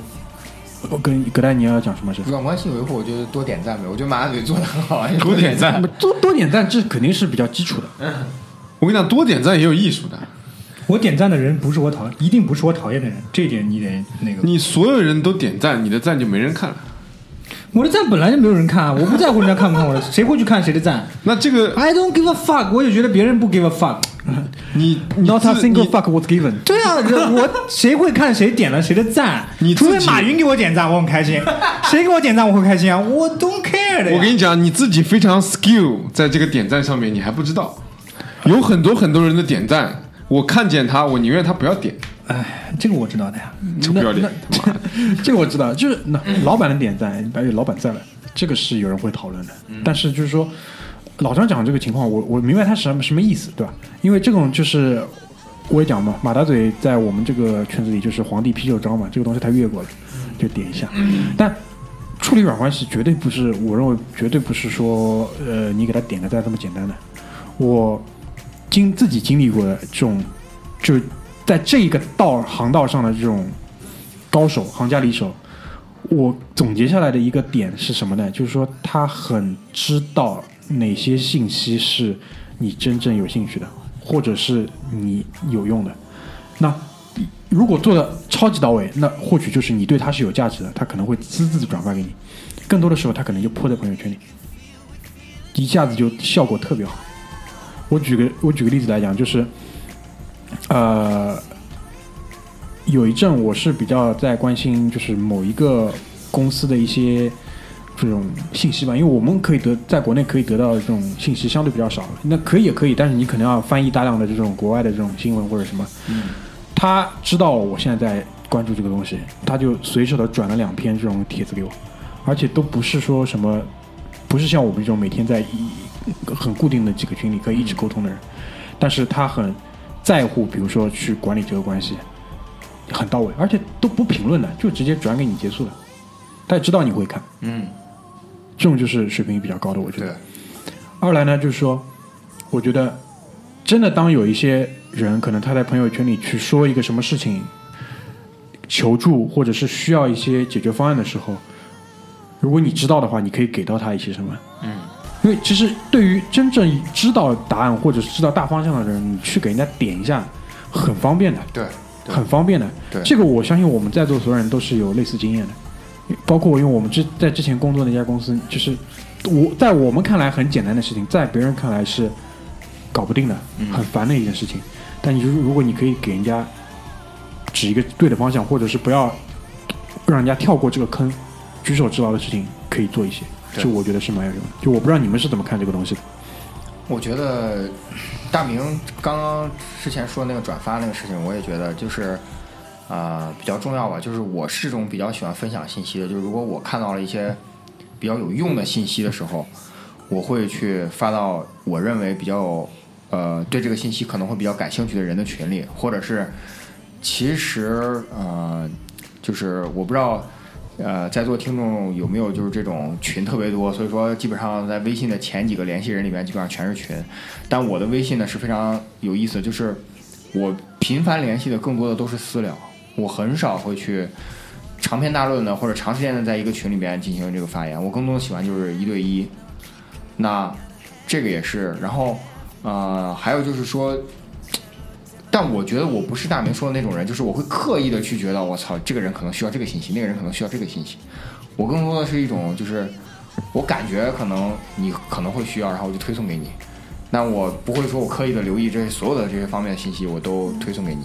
Speaker 2: 我跟葛丹尼要讲什么事？
Speaker 5: 软关系维护，我觉得多点赞呗。我觉得马大嘴做的很好啊，
Speaker 3: 多点赞。
Speaker 2: 多多点赞，这肯定是比较基础的。
Speaker 3: 嗯我跟你讲，多点赞也有艺术的。
Speaker 4: 我点赞的人不是我讨，一定不是我讨厌的人，这一点你得那个。
Speaker 3: 你所有人都点赞，你的赞就没人看了。
Speaker 4: 我的赞本来就没有人看啊，我不在乎人家看不看我的，谁会去看谁的赞
Speaker 3: 那这个
Speaker 4: ？I don't give a fuck，我也觉得别人不 give a fuck。
Speaker 3: 你你
Speaker 2: Not a
Speaker 3: 自
Speaker 2: single fuck was given。
Speaker 4: 对啊，我谁会看谁点了谁的赞？
Speaker 3: 你
Speaker 4: 除非马云给我点赞，我很开心。谁给我点赞我会开心啊？我 don't care 的。
Speaker 3: 我跟你讲，你自己非常 skill 在这个点赞上面，你还不知道，有很多很多人的点赞，我看见他，我宁愿他不要点，
Speaker 4: 哎，这个我知道的呀。
Speaker 3: 臭不要脸，他妈的！
Speaker 2: 这个我知道，就是那老板的点赞，白宇老板在了，这个是有人会讨论的。但是就是说，老张讲这个情况，我我明白他什么什么意思，对吧？因为这种就是我也讲嘛，马大嘴在我们这个圈子里就是皇帝啤酒章嘛，这个东西他越过了，就点一下。但处理软关系绝对不是，我认为绝对不是说呃你给他点个赞这么简单的。我经自己经历过的这种，就在这个道行道上的这种高手、行家里手，我总结下来的一个点是什么呢？就是说他很知道哪些信息是你真正有兴趣的，或者是你有用的。那如果做的超级到位，那或许就是你对他是有价值的，他可能会私自转发给你。更多的时候，他可能就泼在朋友圈里，一下子就效果特别好。我举个我举个例子来讲，就是呃，有一阵我是比较在关心，就是某一个公司的一些这种信息吧，因为我们可以得在国内可以得到的这种信息相对比较少，那可以也可以，但是你可能要翻译大量的这种国外的这种新闻或者什么。他知道我现在在关注这个东西，他就随手的转了两篇这种帖子给我，而且都不是说什么，不是像我们这种每天在一很固定的几个群里可以一直沟通的人，但是他很在乎，比如说去管理这个关系，很到位，而且都不评论的，就直接转给你结束了。他也知道你会看，
Speaker 5: 嗯，
Speaker 2: 这种就是水平比较高的，我觉得。，二来呢，就是说，我觉得真的当有一些人可能他在朋友圈里去说一个什么事情，求助或者是需要一些解决方案的时候，如果你知道的话，你可以给到他一些什么。
Speaker 5: 嗯，
Speaker 2: 因为其实对于真正知道答案或者是知道大方向的人，你去给人家点一下，很方便的。
Speaker 5: 对，对
Speaker 2: 很方便的。
Speaker 5: 对
Speaker 2: 这个我相信我们在座所有人都是有类似经验的，包括我，因为我们之在之前工作那家公司，就是我在我们看来很简单的事情，在别人看来是搞不定的，很烦的一件事情。但你如如果你可以给人家指一个对的方向，或者是不要让人家跳过这个坑，举手之劳的事情可以做一些，
Speaker 5: 对
Speaker 2: 这我觉得是蛮有用的。就我不知道你们是怎么看这个东西的。
Speaker 5: 我觉得大明刚刚之前说那个转发那个事情，我也觉得就是啊、呃比较重要吧。就是我是种比较喜欢分享信息的，就是如果我看到了一些比较有用的信息的时候，我会去发到我认为比较呃对这个信息可能会比较感兴趣的人的群里，或者是其实呃就是我不知道呃，在座听众有没有就是这种群特别多？所以说基本上在微信的前几个联系人里边，基本上全是群。但我的微信呢是非常有意思，就是我频繁联系的更多的都是私聊，我很少会去长篇大论的或者长时间的在一个群里边进行这个发言。我更多的喜欢就是一对一。那这个也是，然后呃，还有就是说。但我觉得我不是大明说的那种人，就是我会刻意的去觉得，我操，这个人可能需要这个信息，那个人可能需要这个信息。我更多的是一种，就是我感觉可能你可能会需要，然后我就推送给你。那我不会说我刻意的留意这些所有的这些方面的信息，我都推送给你。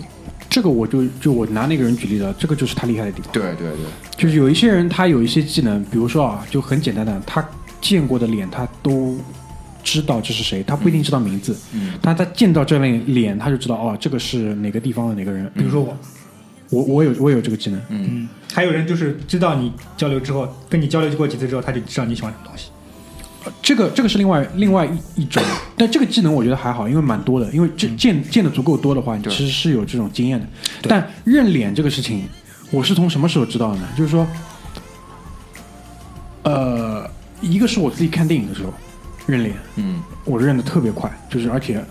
Speaker 2: 这个我就就我拿那个人举例了，这个就是他厉害的地方。
Speaker 5: 对对对，
Speaker 2: 就是有一些人他有一些技能，比如说啊，就很简单的，他见过的脸他都知道这是谁，他不一定知道名字，
Speaker 5: 嗯。
Speaker 2: 但他见到这类脸他就知道哦，这个是哪个地方的哪个人。
Speaker 4: 比如说我，
Speaker 2: 我我有我有这个技能，
Speaker 4: 嗯，还有人就是知道你交流之后，跟你交流过几次之后，他就知道你喜欢什么东西。
Speaker 2: 这个这个是另外另外一一种，但这个技能我觉得还好，因为蛮多的，因为这见见的足够多的话，其实是有这种经验的。但认脸这个事情，我是从什么时候知道的呢？就是说，呃，一个是我自己看电影的时候认脸，
Speaker 5: 嗯
Speaker 2: 我认的特别快，就是而且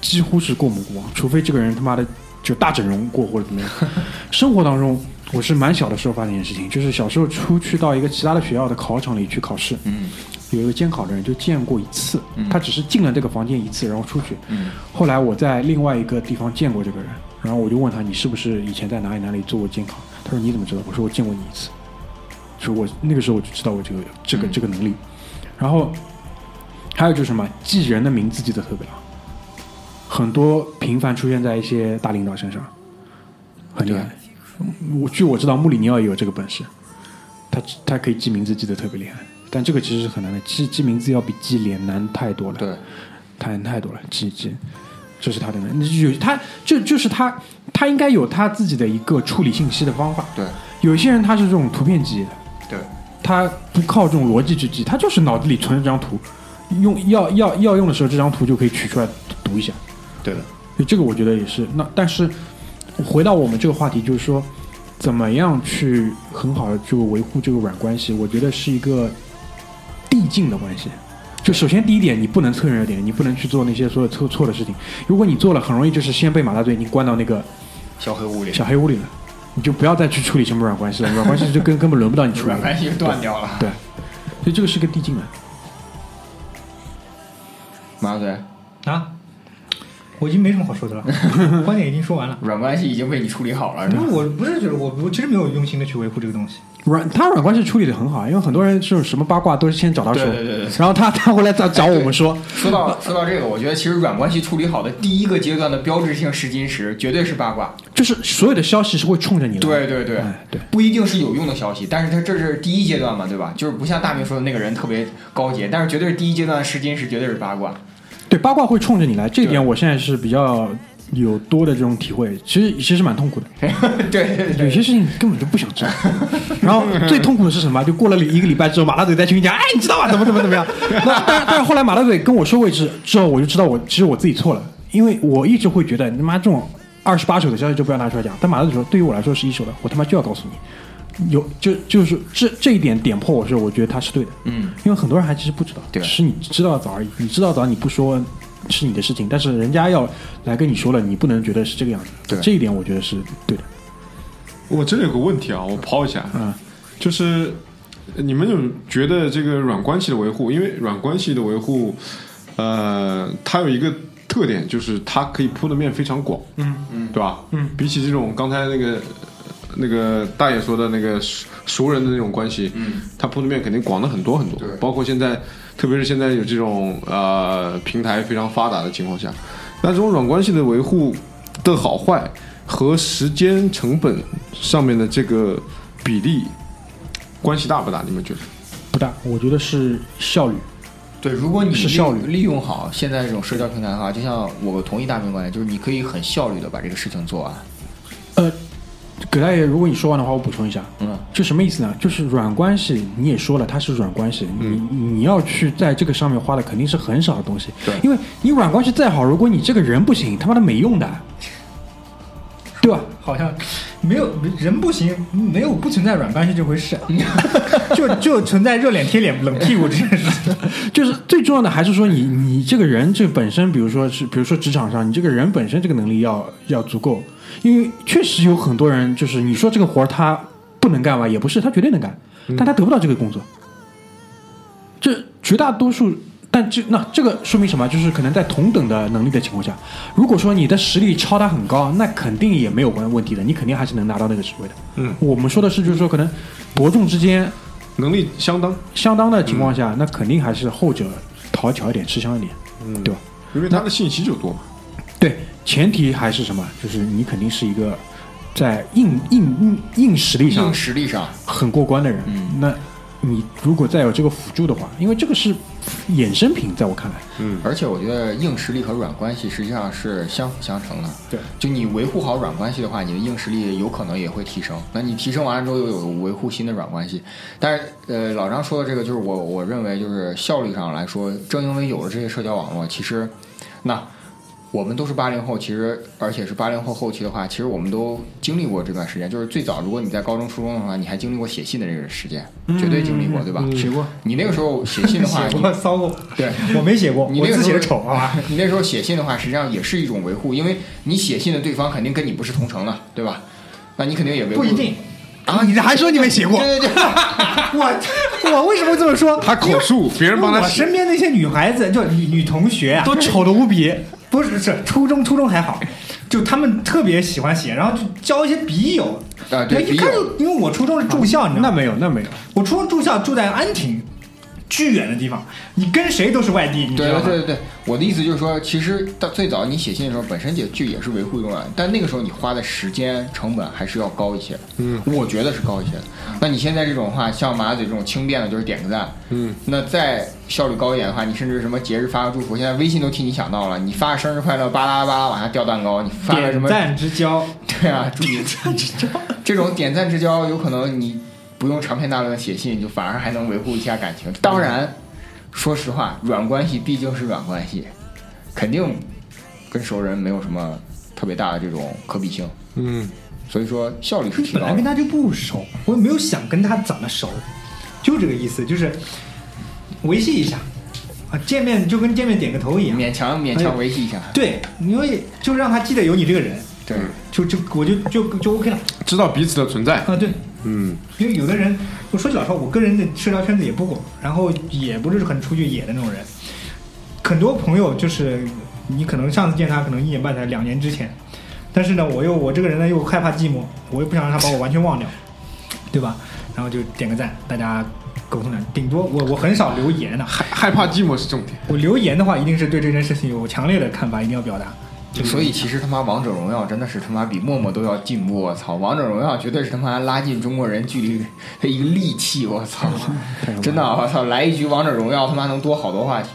Speaker 2: 几乎是过目不忘，除非这个人他妈的就大整容过或者怎么样。生活当中，我是蛮小的时候发生一件事情，就是小时候出去到一个其他的学校的考场里去考试，
Speaker 5: 嗯
Speaker 2: 有一个监考的人就见过一次，他只是进了这个房间一次，然后出去。
Speaker 5: 嗯
Speaker 2: 后来我在另外一个地方见过这个人，然后我就问他：“你是不是以前在哪里哪里做过监考？”他说：“你怎么知道？”我说：“我见过你一次。”就我那个时候我就知道我这个这个
Speaker 5: 嗯
Speaker 2: 这个能力。然后还有就是什么，记人的名字记得特别好，很多频繁出现在一些大领导身上，很厉害。我据我知道，穆里尼奥也有这个本事，他他可以记名字记得特别厉害，但这个其实是很难的，记记名字要比记脸难太多了。
Speaker 5: 对，
Speaker 2: 太太多了，记记，这是他的能力，有他就就是他，他应该有他自己的一个处理信息的方法。
Speaker 5: 对。
Speaker 2: 有些人他是这种图片记忆的，
Speaker 5: 对。
Speaker 2: 他不靠这种逻辑去记，他就是脑子里存着张图，用要要要用的时候，这张图就可以取出来读一下。
Speaker 5: 对的，
Speaker 2: 所以这个我觉得也是。那但是回到我们这个话题，就是说，怎么样去很好的就维护这个软关系？我觉得是一个递进的关系。就首先第一点，你不能蹭热点，你不能去做那些所有错错的事情。如果你做了，很容易就是先被马大嘴你关到那个
Speaker 5: 小黑屋里，
Speaker 2: 小黑屋里了，你就不要再去处理什么软关系了，软关系就根 根本轮不到你处理了。
Speaker 5: 软关系就断掉了。
Speaker 2: 对，所以这个是个递进的。
Speaker 5: 马大嘴，
Speaker 4: 啊，我已经没什么好说的了，观点已经说完了。
Speaker 5: 软关系已经被你处理好了，是吧？
Speaker 4: 我不是觉得我我其实没有用心的去维护这个东西。
Speaker 2: 软他软关系处理的很好，因为很多人是什么八卦都是先找他说，
Speaker 5: 对对对对
Speaker 2: 然后他他回来再找我们说，
Speaker 5: 说到说到这个，我觉得其实软关系处理好的第一个阶段的标志性试金石，绝对是八卦。
Speaker 2: 就是所有的消息是会冲着你来的。
Speaker 5: 对对对
Speaker 2: 哎对，
Speaker 5: 不一定是有用的消息，但是他这是第一阶段嘛，对吧？就是不像大明说的那个人特别高洁，但是绝对是第一阶段的试金石，绝对是八卦。
Speaker 2: 对，八卦会冲着你来，这一点我现在是比较有多的这种体会。其实其实蛮痛苦的，
Speaker 5: 对对对
Speaker 2: 有些事情根本就不想知道。然后最痛苦的是什么？就过了一个礼拜之后，马大嘴在群里讲，哎，你知道吗？怎么怎么怎么样？那但但是后来马大嘴跟我说过一次之后，我就知道我其实我自己错了，因为我一直会觉得他妈这种二十八手的消息就不要拿出来讲。但马大嘴说，对于我来说是一手的，我他妈就要告诉你。有就就是这这一点点破我是我觉得他是对的，
Speaker 5: 嗯，
Speaker 2: 因为很多人还其实不知道，
Speaker 5: 对
Speaker 2: 只是你知道早而已。你知道早你不说是你的事情，但是人家要来跟你说了，你不能觉得是这个样子。
Speaker 5: 对
Speaker 2: 这一点我觉得是对的。
Speaker 3: 我这里有个问题啊，我抛一下，
Speaker 2: 嗯，
Speaker 3: 就是你们有觉得这个软关系的维护，因为软关系的维护，呃，它有一个特点，就是它可以铺的面非常广，
Speaker 2: 嗯
Speaker 3: 嗯，对吧？
Speaker 2: 嗯，
Speaker 3: 比起这种刚才那个那个大爷说的那个熟熟人的那种关系，
Speaker 5: 嗯，
Speaker 3: 他铺的面肯定广了很多很多
Speaker 5: 对，
Speaker 3: 包括现在，特别是现在有这种呃平台非常发达的情况下，那这种软关系的维护的好坏和时间成本上面的这个比例关系大不大？你们觉得？
Speaker 2: 不大，我觉得是效率。
Speaker 5: 对，如果你
Speaker 2: 是效率
Speaker 5: 利用好现在这种社交平台的话，就像我同意大明观点，就是你可以很效率的把这个事情做完。
Speaker 2: 呃，葛大爷，如果你说完的话，我补充一下，
Speaker 5: 嗯，
Speaker 2: 就什么意思呢？就是软关系，你也说了，它是软关系，你你要去在这个上面花的肯定是很少的东西，
Speaker 5: 对。
Speaker 2: 因为你软关系再好，如果你这个人不行，他妈的没用的，对吧？
Speaker 4: 好像没有人不行，没有不存在软关系这回事，就就存在热脸贴脸冷屁股这件事。情。
Speaker 2: 就是最重要的还是说你你这个人这本身，比如说是比如说职场上，你这个人本身这个能力要要足够，因为确实有很多人就是你说这个活儿他不能干吧，也不是，他绝对能干，但他得不到这个工作。这绝大多数，但这那这个说明什么？就是可能在同等的能力的情况下，如果说你的实力超他很高，那肯定也没有关问题的，你肯定还是能拿到那个职位的。
Speaker 3: 嗯，
Speaker 2: 我们说的是，就是说可能伯仲之间
Speaker 3: 能力相当，
Speaker 2: 相当的情况下，那肯定还是后者讨巧一点，吃香一点，
Speaker 3: 嗯
Speaker 2: 对吧？
Speaker 3: 因为他的信息就多嘛。
Speaker 2: 对，前提还是什么？就是你肯定是一个在硬硬硬硬实力上
Speaker 5: 硬实力上，
Speaker 2: 很过关的人。
Speaker 5: 嗯
Speaker 2: 那你如果再有这个辅助的话，因为这个是衍生品，在我看来，
Speaker 3: 嗯，
Speaker 5: 而且我觉得硬实力和软关系实际上是相辅相成的。
Speaker 2: 对，
Speaker 5: 就你维护好软关系的话，你的硬实力有可能也会提升。那你提升完了之后，又有维护新的软关系。但是，呃，老张说的这个，就是我我认为就是效率上来说，正因为有了这些社交网络，其实那。我们都是八零后，其实而且是八零后后期的话，其实我们都经历过这段时间。就是最早，如果你在高中、初中的话，你还经历过写信的这个时间，绝对经历过，对吧？
Speaker 4: 写过，
Speaker 5: 你那个时候写信的话，
Speaker 4: 写过骚过，
Speaker 5: 对
Speaker 4: 我没写过，
Speaker 5: 你那个
Speaker 4: 写的丑啊。
Speaker 5: 你那时候写信的话，实际上也是一种维护，因为你写信的对方肯定跟你不是同城的，对吧？那你肯定也维护
Speaker 4: 不一定
Speaker 5: 啊！
Speaker 4: 你还说你没写过？
Speaker 5: 对对对，
Speaker 4: 我我为什么这么说？
Speaker 3: 他口述，别人帮他
Speaker 4: 我
Speaker 3: 写
Speaker 4: 身边那些女孩子，就女女同学啊，
Speaker 2: 都丑的无比。
Speaker 4: 不是是初中初中还好，就他们特别喜欢写，然后就交一些笔友。
Speaker 5: 啊对
Speaker 4: 一看就因为我初中是住校，你知道吗？
Speaker 2: 那没有，那没有。
Speaker 4: 我初中住校住在安亭，巨远的地方，你跟谁都是外地，你知
Speaker 5: 对
Speaker 4: 道吗？
Speaker 5: 对对对，我的意思就是说，其实到最早你写信的时候，本身就就也是维护一种软，但那个时候你花的时间成本还是要高一些的。
Speaker 3: 嗯，
Speaker 5: 我觉得是高一些的。那你现在这种话，像马嘴这种轻便的，就是点个赞。
Speaker 3: 嗯，
Speaker 5: 那再效率高一点的话，你甚至什么节日发个祝福，现在微信都替你想到了，你发个生日快乐，巴拉巴拉往下掉蛋糕，你发个什么？
Speaker 4: 点赞之交，
Speaker 5: 对啊，点赞之交这种点赞之交，有可能你不用长篇大论的写信，就反而还能维护一下感情。当然，说实话，软关系毕竟是软关系，肯定跟熟人没有什么特别大的这种可比性。
Speaker 3: 嗯，
Speaker 5: 所以说效率是提高。
Speaker 4: 本来跟他就不熟，我也没有想跟他怎么熟，就这个意思，就是维系一下啊，见面就跟见面点个头一样。
Speaker 5: 勉强勉强维系一下，
Speaker 4: 对，因为就让他记得有你这个人，
Speaker 5: 对，
Speaker 4: 就就我就就就 OK 了
Speaker 3: 知道彼此的存在。
Speaker 4: 啊。对，
Speaker 3: 嗯，
Speaker 4: 因为有的人，我说句老实话，我个人的社交圈子也不广，然后也不是很出去野的那种人。很多朋友就是你可能上次见他可能一年半载、两年之前，但是呢，我又我这个人呢又害怕寂寞，我又不想让他把我完全忘掉，对吧？然后就点个赞，大家沟通点。顶多我我很少留言的、
Speaker 3: 害害怕寂寞是重点。
Speaker 4: 我留言的话一定是对这件事情有强烈的看法，一定要表达。
Speaker 5: 所以其实他妈王者荣耀真的是他妈比陌陌都要进步，我操！王者荣耀绝对是他妈拉近中国人距离的一个利器，我操！真的，我操！来一局王者荣耀，他妈能多好多话题。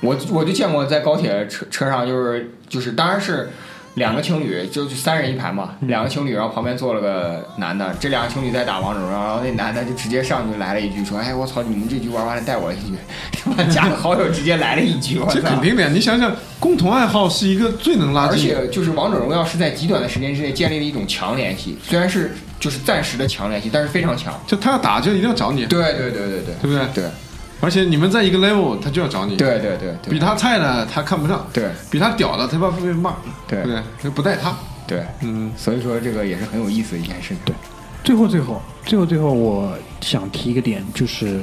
Speaker 5: 我我就见过在高铁车车上，就是就是，当然是两个情侣，就就三人一排嘛，两个情侣，然后旁边坐了个男的，这两个情侣在打王者荣耀，然后那男的就直接上去来了一句说：“哎，我操，你们这局玩完了带我一局。”他妈加个好友直接来了一局！
Speaker 3: 这肯定的呀！你想想，共同爱好是一个最能拉近而。
Speaker 5: 且就是王者荣耀是在极短的时间之内建立了一种强联系，虽然是就是暂时的强联系，但是非常强。
Speaker 3: 就他要打，就一定要找你，
Speaker 5: 对对对对对
Speaker 3: 对不对？
Speaker 5: 对
Speaker 3: 而且你们在一个 level，他就要找你。，
Speaker 5: 对对对对，
Speaker 3: 比他菜的他看不上，
Speaker 5: 对
Speaker 3: 比他屌的他怕被骂，
Speaker 5: 对
Speaker 3: 不对？他不带他。
Speaker 5: 对，
Speaker 3: 嗯，
Speaker 5: 所以说这个也是很有意思的一件事。对，
Speaker 2: 最后，最后，最后，最后，我想提一个点，就是，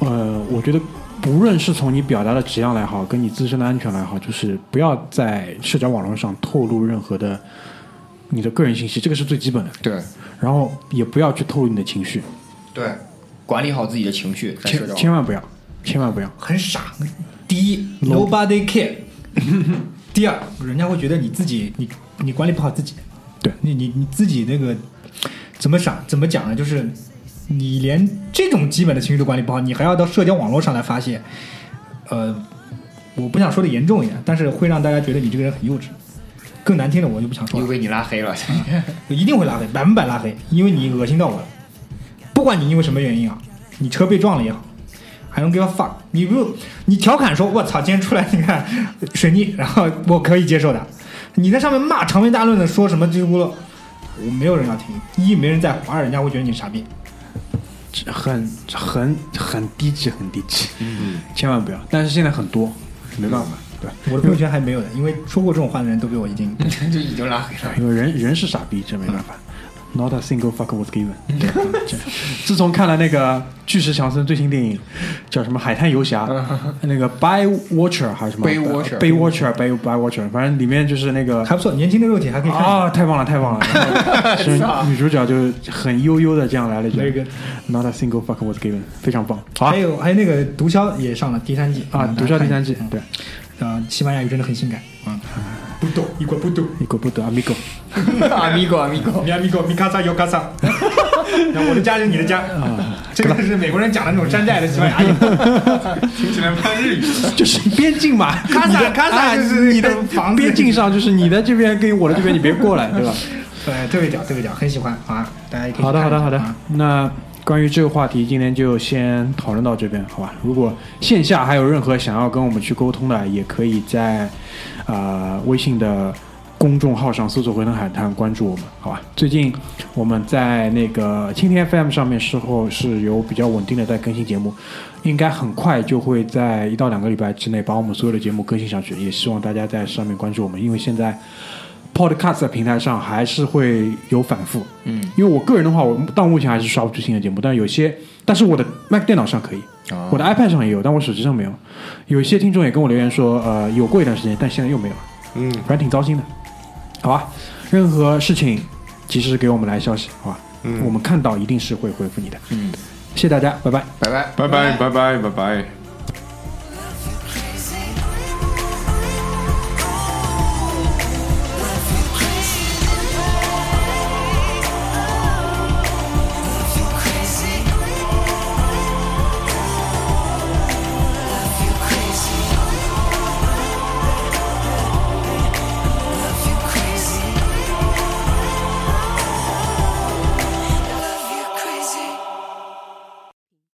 Speaker 2: 呃，我觉得不论是从你表达的质量来好，跟你自身的安全来好，就是不要在社交网络上透露任何的你的个人信息，这个是最基本的。
Speaker 5: 对
Speaker 2: 然后也不要去透露你的情绪，
Speaker 5: 对，管理好自己的情绪，在社
Speaker 2: 千
Speaker 5: 交
Speaker 2: 千万不要，千万不要。
Speaker 4: 很傻。第一，nobody care。第二，人家会觉得你自己你你管理不好自己。
Speaker 2: 对
Speaker 4: 你你你自己那个怎么想怎么讲呢？就是你连这种基本的情绪都管理不好，你还要到社交网络上来发泄，呃，我不想说的严重一点，但是会让大家觉得你这个人很幼稚。更难听的我就不想说了，
Speaker 5: 又被你拉黑了。
Speaker 4: 一定会拉黑，百分百拉黑，因为你恶心到我了。不管你因为什么原因啊，你车被撞了也好，还能 give a fuck，你不你调侃说，我操，今天出来你看水逆，然后我可以接受的。你在上面骂长篇大论的说什么叽里咕噜，我没有人要听，一没人在乎，二人家会觉得你是傻逼。
Speaker 2: 这很很很低级，很低级，嗯，千万不要。但是现在很多，没办法，对，
Speaker 4: 我的朋友圈还没有的，因为说过这种话的人都被我已经
Speaker 5: 就已经拉黑了。
Speaker 2: 因为人人是傻逼，这没办法。Not a single fuck was given 自从看了那个巨石强森最新电影，叫什么《海滩游侠》，那个 By Watcher 还是什么
Speaker 5: Baywatcher
Speaker 2: Bay Watcher Bay By Watcher，反正里面就是那个
Speaker 4: 还不错，年轻的肉体还可以看。
Speaker 2: 啊，太棒了，太棒了！然 后是女主角就很悠悠的这样来了一句。
Speaker 4: 那个。
Speaker 2: “Not a single fuck was given”，非常棒。好啊。
Speaker 4: 还有还有那个毒枭也上了第三季。
Speaker 2: 啊，
Speaker 4: 嗯
Speaker 2: 毒枭第三季
Speaker 4: 嗯，
Speaker 2: 对，
Speaker 4: 啊，西班牙语真的很性感。啊。不懂，一个不懂。
Speaker 2: 一个不得 amigo，
Speaker 5: 阿米狗阿米狗，
Speaker 4: 米亚米狗米卡萨尤卡萨，那我的家是你的家啊，这个是美国人讲的那种山寨的西班牙语。
Speaker 3: 听起来像日语。
Speaker 2: 就是边境嘛，
Speaker 4: 卡萨卡萨
Speaker 2: 啊
Speaker 4: 就是
Speaker 2: 你的
Speaker 4: 那个房子
Speaker 2: 边境上，就是你的这边跟我的这边，你别过来，对吧？
Speaker 4: 对，特别屌，特别屌，很喜欢啊！大家也可以去
Speaker 2: 好的，好的。那关于这个话题，今天就先讨论到这边，好吧？如果线下还有任何想要跟我们去沟通的，也可以在呃微信的公众号上搜索“回腾海滩”，关注我们，好吧？最近我们在那个蜻蜓 FM 上面事后是有比较稳定的在更新节目，应该很快就会在一到两个礼拜之内把我们所有的节目更新上去，也希望大家在上面关注我们，因为现在 Podcast 的平台上还是会有反复，
Speaker 5: 嗯，
Speaker 2: 因为我个人的话，我到目前还是刷不出新的节目，但有些，但是我的 Mac 电脑上可以，
Speaker 5: 啊
Speaker 2: 我的 iPad 上也有，但我手机上没有。有一些听众也跟我留言说，呃，有过一段时间，但现在又没有了，
Speaker 3: 嗯，
Speaker 2: 反正挺糟心的。好吧，任何事情及时给我们来消息，好吧？
Speaker 3: 嗯
Speaker 2: 我们看到一定是会回复你的。
Speaker 5: 嗯，
Speaker 2: 谢谢大家，拜拜。
Speaker 5: 拜拜。
Speaker 3: 拜拜拜拜拜拜。